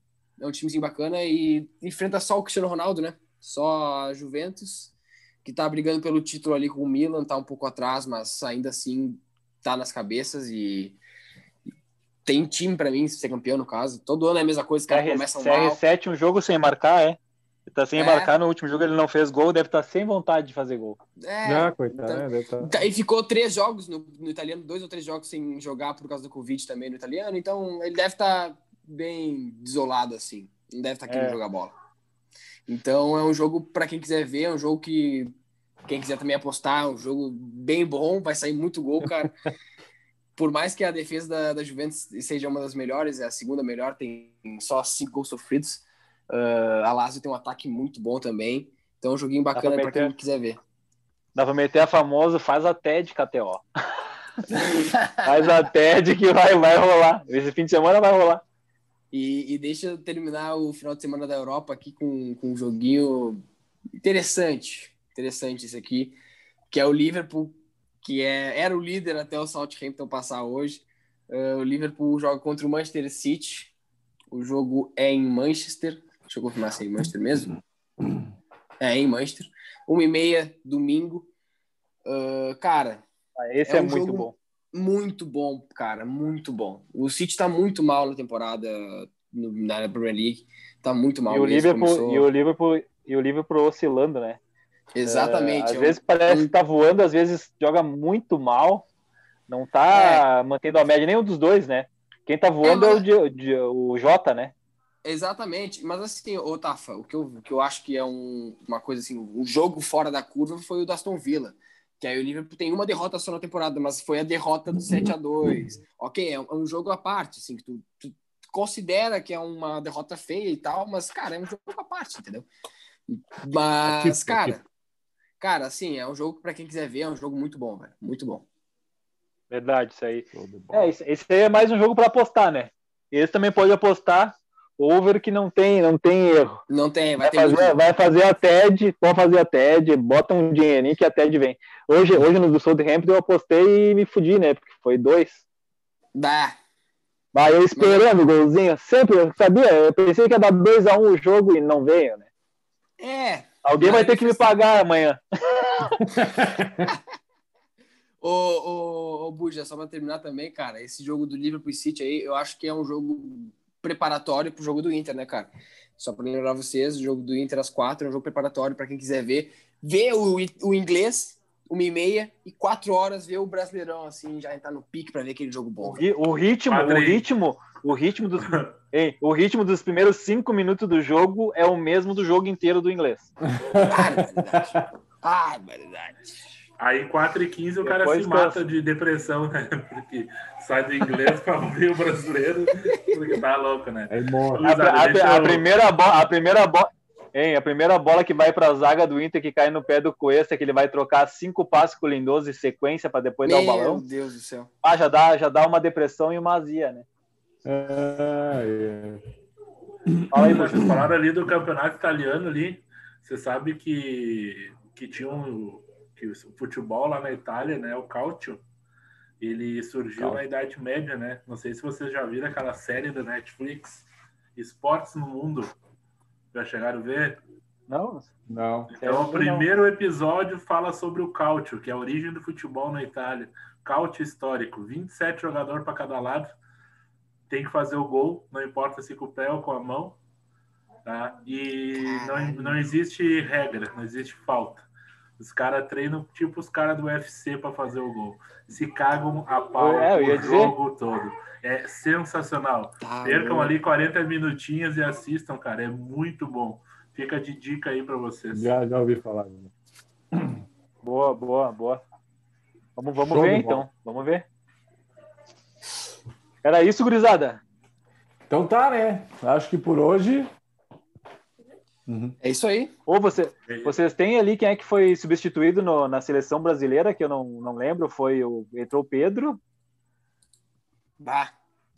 é um timezinho bacana e enfrenta só o Cristiano Ronaldo, né? Só a Juventus, que tá brigando pelo título ali com o Milan, tá um pouco atrás, mas ainda assim tá nas cabeças e tem time para mim ser campeão, no caso. Todo ano é a mesma coisa, os caras começam mal. CR7, um jogo sem marcar, é? Ele tá sem é. marcar, no último jogo ele não fez gol, deve estar tá sem vontade de fazer gol. É, ah, coitado, então, tá... E ficou três jogos no, no, italiano, dois ou três jogos sem jogar por causa do Covid também no italiano, então ele deve estar tá bem desolado assim, não deve estar tá querendo é. jogar bola. Então é um jogo para quem quiser ver, é um jogo que quem quiser também apostar, é um jogo bem bom, vai sair muito gol, cara. por mais que a defesa da, da Juventus seja uma das melhores, é a segunda melhor, tem só cinco gols sofridos. Uh, a Lazio tem um ataque muito bom também. Então, é um joguinho bacana para quem quiser ver. Dá pra meter a famosa faz a TED KTO. faz a TED que vai, vai rolar. Esse fim de semana vai rolar. E, e, deixa eu terminar o final de semana da Europa aqui com, com um joguinho interessante. Interessante esse aqui, que é o Liverpool que é, era o líder até o Southampton passar hoje. Uh, o Liverpool joga contra o Manchester City. O jogo é em Manchester. Deixa eu confirmar se é em Manchester mesmo. É em Manchester. Uma e meia, domingo. Uh, cara. Ah, esse é, é um muito bom. Muito bom, cara. Muito bom. O City tá muito mal na temporada no, na Premier League. Tá muito mal. E o, Liverpool, começou... e o Liverpool e o Liverpool oscilando, né? Exatamente. É, às vezes parece que tá voando, às vezes joga muito mal, não tá é. mantendo a média nenhum dos dois, né? Quem tá voando é, mas... é o, de, o Jota, né? Exatamente, mas assim, ô Tafa, o que eu, o que eu acho que é um, uma coisa assim, um jogo fora da curva foi o do Aston Villa, que aí o Liverpool tem uma derrota só na temporada, mas foi a derrota do 7 a 2 Ok, é um, é um jogo à parte, assim, que tu, tu, considera que é uma derrota feia e tal, mas, cara, é um jogo à parte, entendeu? Mas, cara, Cara, assim, é um jogo para quem quiser ver, é um jogo muito bom, velho. Muito bom. Verdade, isso aí. É, esse aí é mais um jogo para apostar, né? Esse também pode apostar over que não tem, não tem erro. Não tem, vai, vai fazer, vai fazer a TED, pode fazer a TED, bota um dinheirinho que a TED vem. Hoje, hoje no do Southampton eu apostei e me fudi, né? Porque foi dois. Dá. Vai eu esperando o golzinho, sempre, eu sabia, eu pensei que ia dar 2x1 um o jogo e não veio, né? É. Alguém vai ter que me pagar amanhã. Ô, ô, ô Buja, só para terminar também, cara, esse jogo do Liverpool City aí, eu acho que é um jogo preparatório para o jogo do Inter, né, cara? Só para lembrar vocês, o jogo do Inter às quatro é um jogo preparatório para quem quiser ver. Ver o, o inglês, uma e meia, e quatro horas ver o Brasileirão, assim, já entrar no pique para ver aquele jogo bom. O, o ritmo, o ritmo, o ritmo dos, hein, o ritmo dos primeiros cinco minutos do jogo é o mesmo do jogo inteiro do inglês. Barbaridade. Barbaridade. Aí 4 e 15 o cara se mata de depressão, né? Porque sai do inglês para ouvir o brasileiro, porque tá louco, né? É a, a, a, primeira bola, a primeira bola, hein, a primeira bola que vai para a zaga do Inter que cai no pé do Cuesta, que ele vai trocar cinco passos com o Lindoso em sequência para depois Meu dar o balão. Meu Deus do céu. Ah, já dá, já dá uma depressão e uma azia, né? Ah, é. Fala aí, vocês falaram ali do campeonato italiano ali. Você sabe que, que tinha um que o futebol lá na Itália, né, o calcio, ele surgiu na Idade Média, né? Não sei se vocês já viram aquela série da Netflix, Esportes no Mundo. Já chegaram a ver? Não, não. Então, o primeiro episódio fala sobre o calcio, que é a origem do futebol na Itália. Calcio histórico, 27 jogadores para cada lado. Tem que fazer o gol, não importa se com o pé ou com a mão. Tá? E não, não existe regra, não existe falta. Os caras treinam tipo os caras do UFC para fazer o gol. Se cagam a pau é, o jogo dizer... todo. É sensacional. Tá Percam ali 40 minutinhos e assistam, cara. É muito bom. Fica de dica aí para vocês. Já, já ouvi falar. Boa, boa, boa. Vamos, vamos ver então. Vamos ver. Era isso, gurizada? Então tá, né? Acho que por hoje Uhum. É isso aí. Ou você, vocês têm ali quem é que foi substituído no, na seleção brasileira, que eu não, não lembro, foi o. Entrou o Pedro. Bah.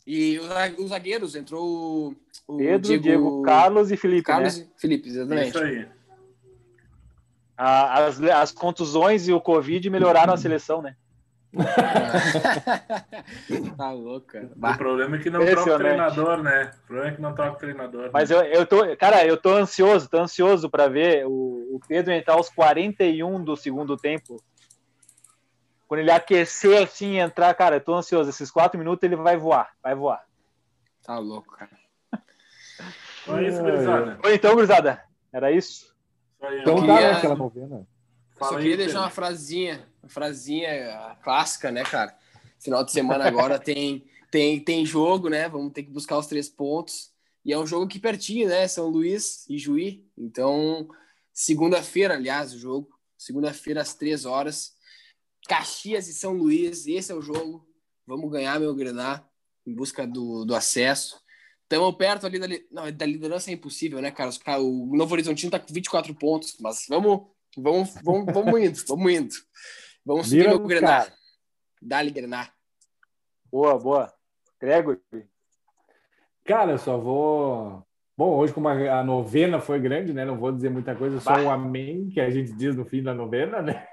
E os zagueiros, entrou o Pedro, Diego, Diego Carlos e Felipe. Carlos né? e Felipe, exatamente. Isso aí. as, as contusões e o Covid melhoraram a seleção, né? tá louca. O problema é que não troca treinador, né? O problema é que não troca treinador. Mas né? eu, eu tô, cara, eu tô ansioso, tô ansioso para ver o, o Pedro entrar aos 41 do segundo tempo. Quando ele aquecer assim entrar, cara, eu tô ansioso. Esses quatro minutos ele vai voar, vai voar. Tá louco, cara. Então é isso, gurizada. Então, gurizada, era isso? Então tá, né, aquela novena. Só queria deixar uma frasinha frasinha clássica, né, cara? Final de semana agora tem, tem, tem jogo, né? Vamos ter que buscar os três pontos. E é um jogo aqui pertinho, né? São Luís e Juí. Então, segunda-feira, aliás, o jogo. Segunda-feira, às três horas. Caxias e São Luís. Esse é o jogo. Vamos ganhar, meu Grenar, em busca do, do acesso. Estamos perto ali da, não, da liderança é impossível, né, cara? O Novo Horizontino tá com 24 pontos, mas vamos, vamos, vamos, vamos indo, vamos indo. Vamos seguir o Grenar. Dá-lhe Grenar. Boa, boa. Gregory. Cara, eu só vou. Bom, hoje, como a novena foi grande, né? Não vou dizer muita coisa, só um amém, que a gente diz no fim da novena, né?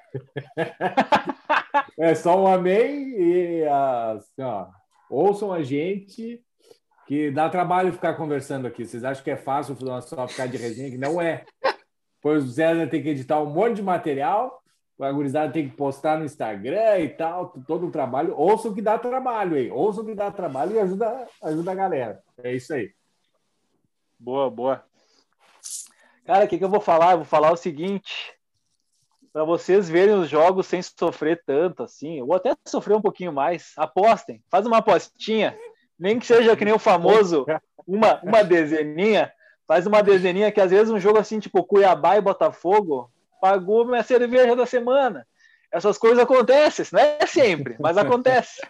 É só um amém e assim, ó, ouçam a gente, que dá trabalho ficar conversando aqui. Vocês acham que é fácil só ficar de resenha? Que não é. Pois o Zé tem que editar um monte de material a gurizada tem que postar no Instagram e tal, todo o trabalho. Ouçam que dá trabalho, hein? Ouçam que dá trabalho e ajuda, ajuda a galera. É isso aí. Boa, boa. Cara, o que, que eu vou falar? Eu vou falar o seguinte. Para vocês verem os jogos sem sofrer tanto assim, ou até sofrer um pouquinho mais, apostem. Faz uma apostinha. Nem que seja que nem o famoso, uma, uma dezeninha. Faz uma dezeninha que às vezes um jogo assim, tipo Cuiabá e Botafogo, pagou minha cerveja da semana. Essas coisas acontecem, não é sempre, mas acontece.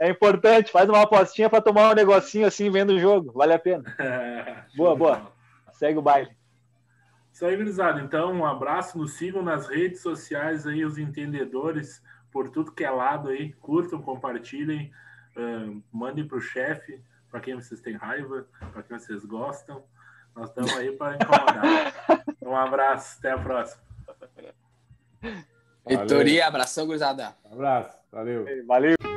É importante, faz uma apostinha para tomar um negocinho assim vendo o jogo, vale a pena. boa, boa. Segue o baile. Isso aí, gurizada. Então, um abraço, nos sigam nas redes sociais aí, os entendedores, por tudo que é lado aí. Curtam, compartilhem, uh, mandem para o chefe, para quem vocês têm raiva, para quem vocês gostam. Nós estamos aí para incomodar. um abraço, até a próxima. Vitoria, abração, gurizada. Um abraço, valeu. Valeu.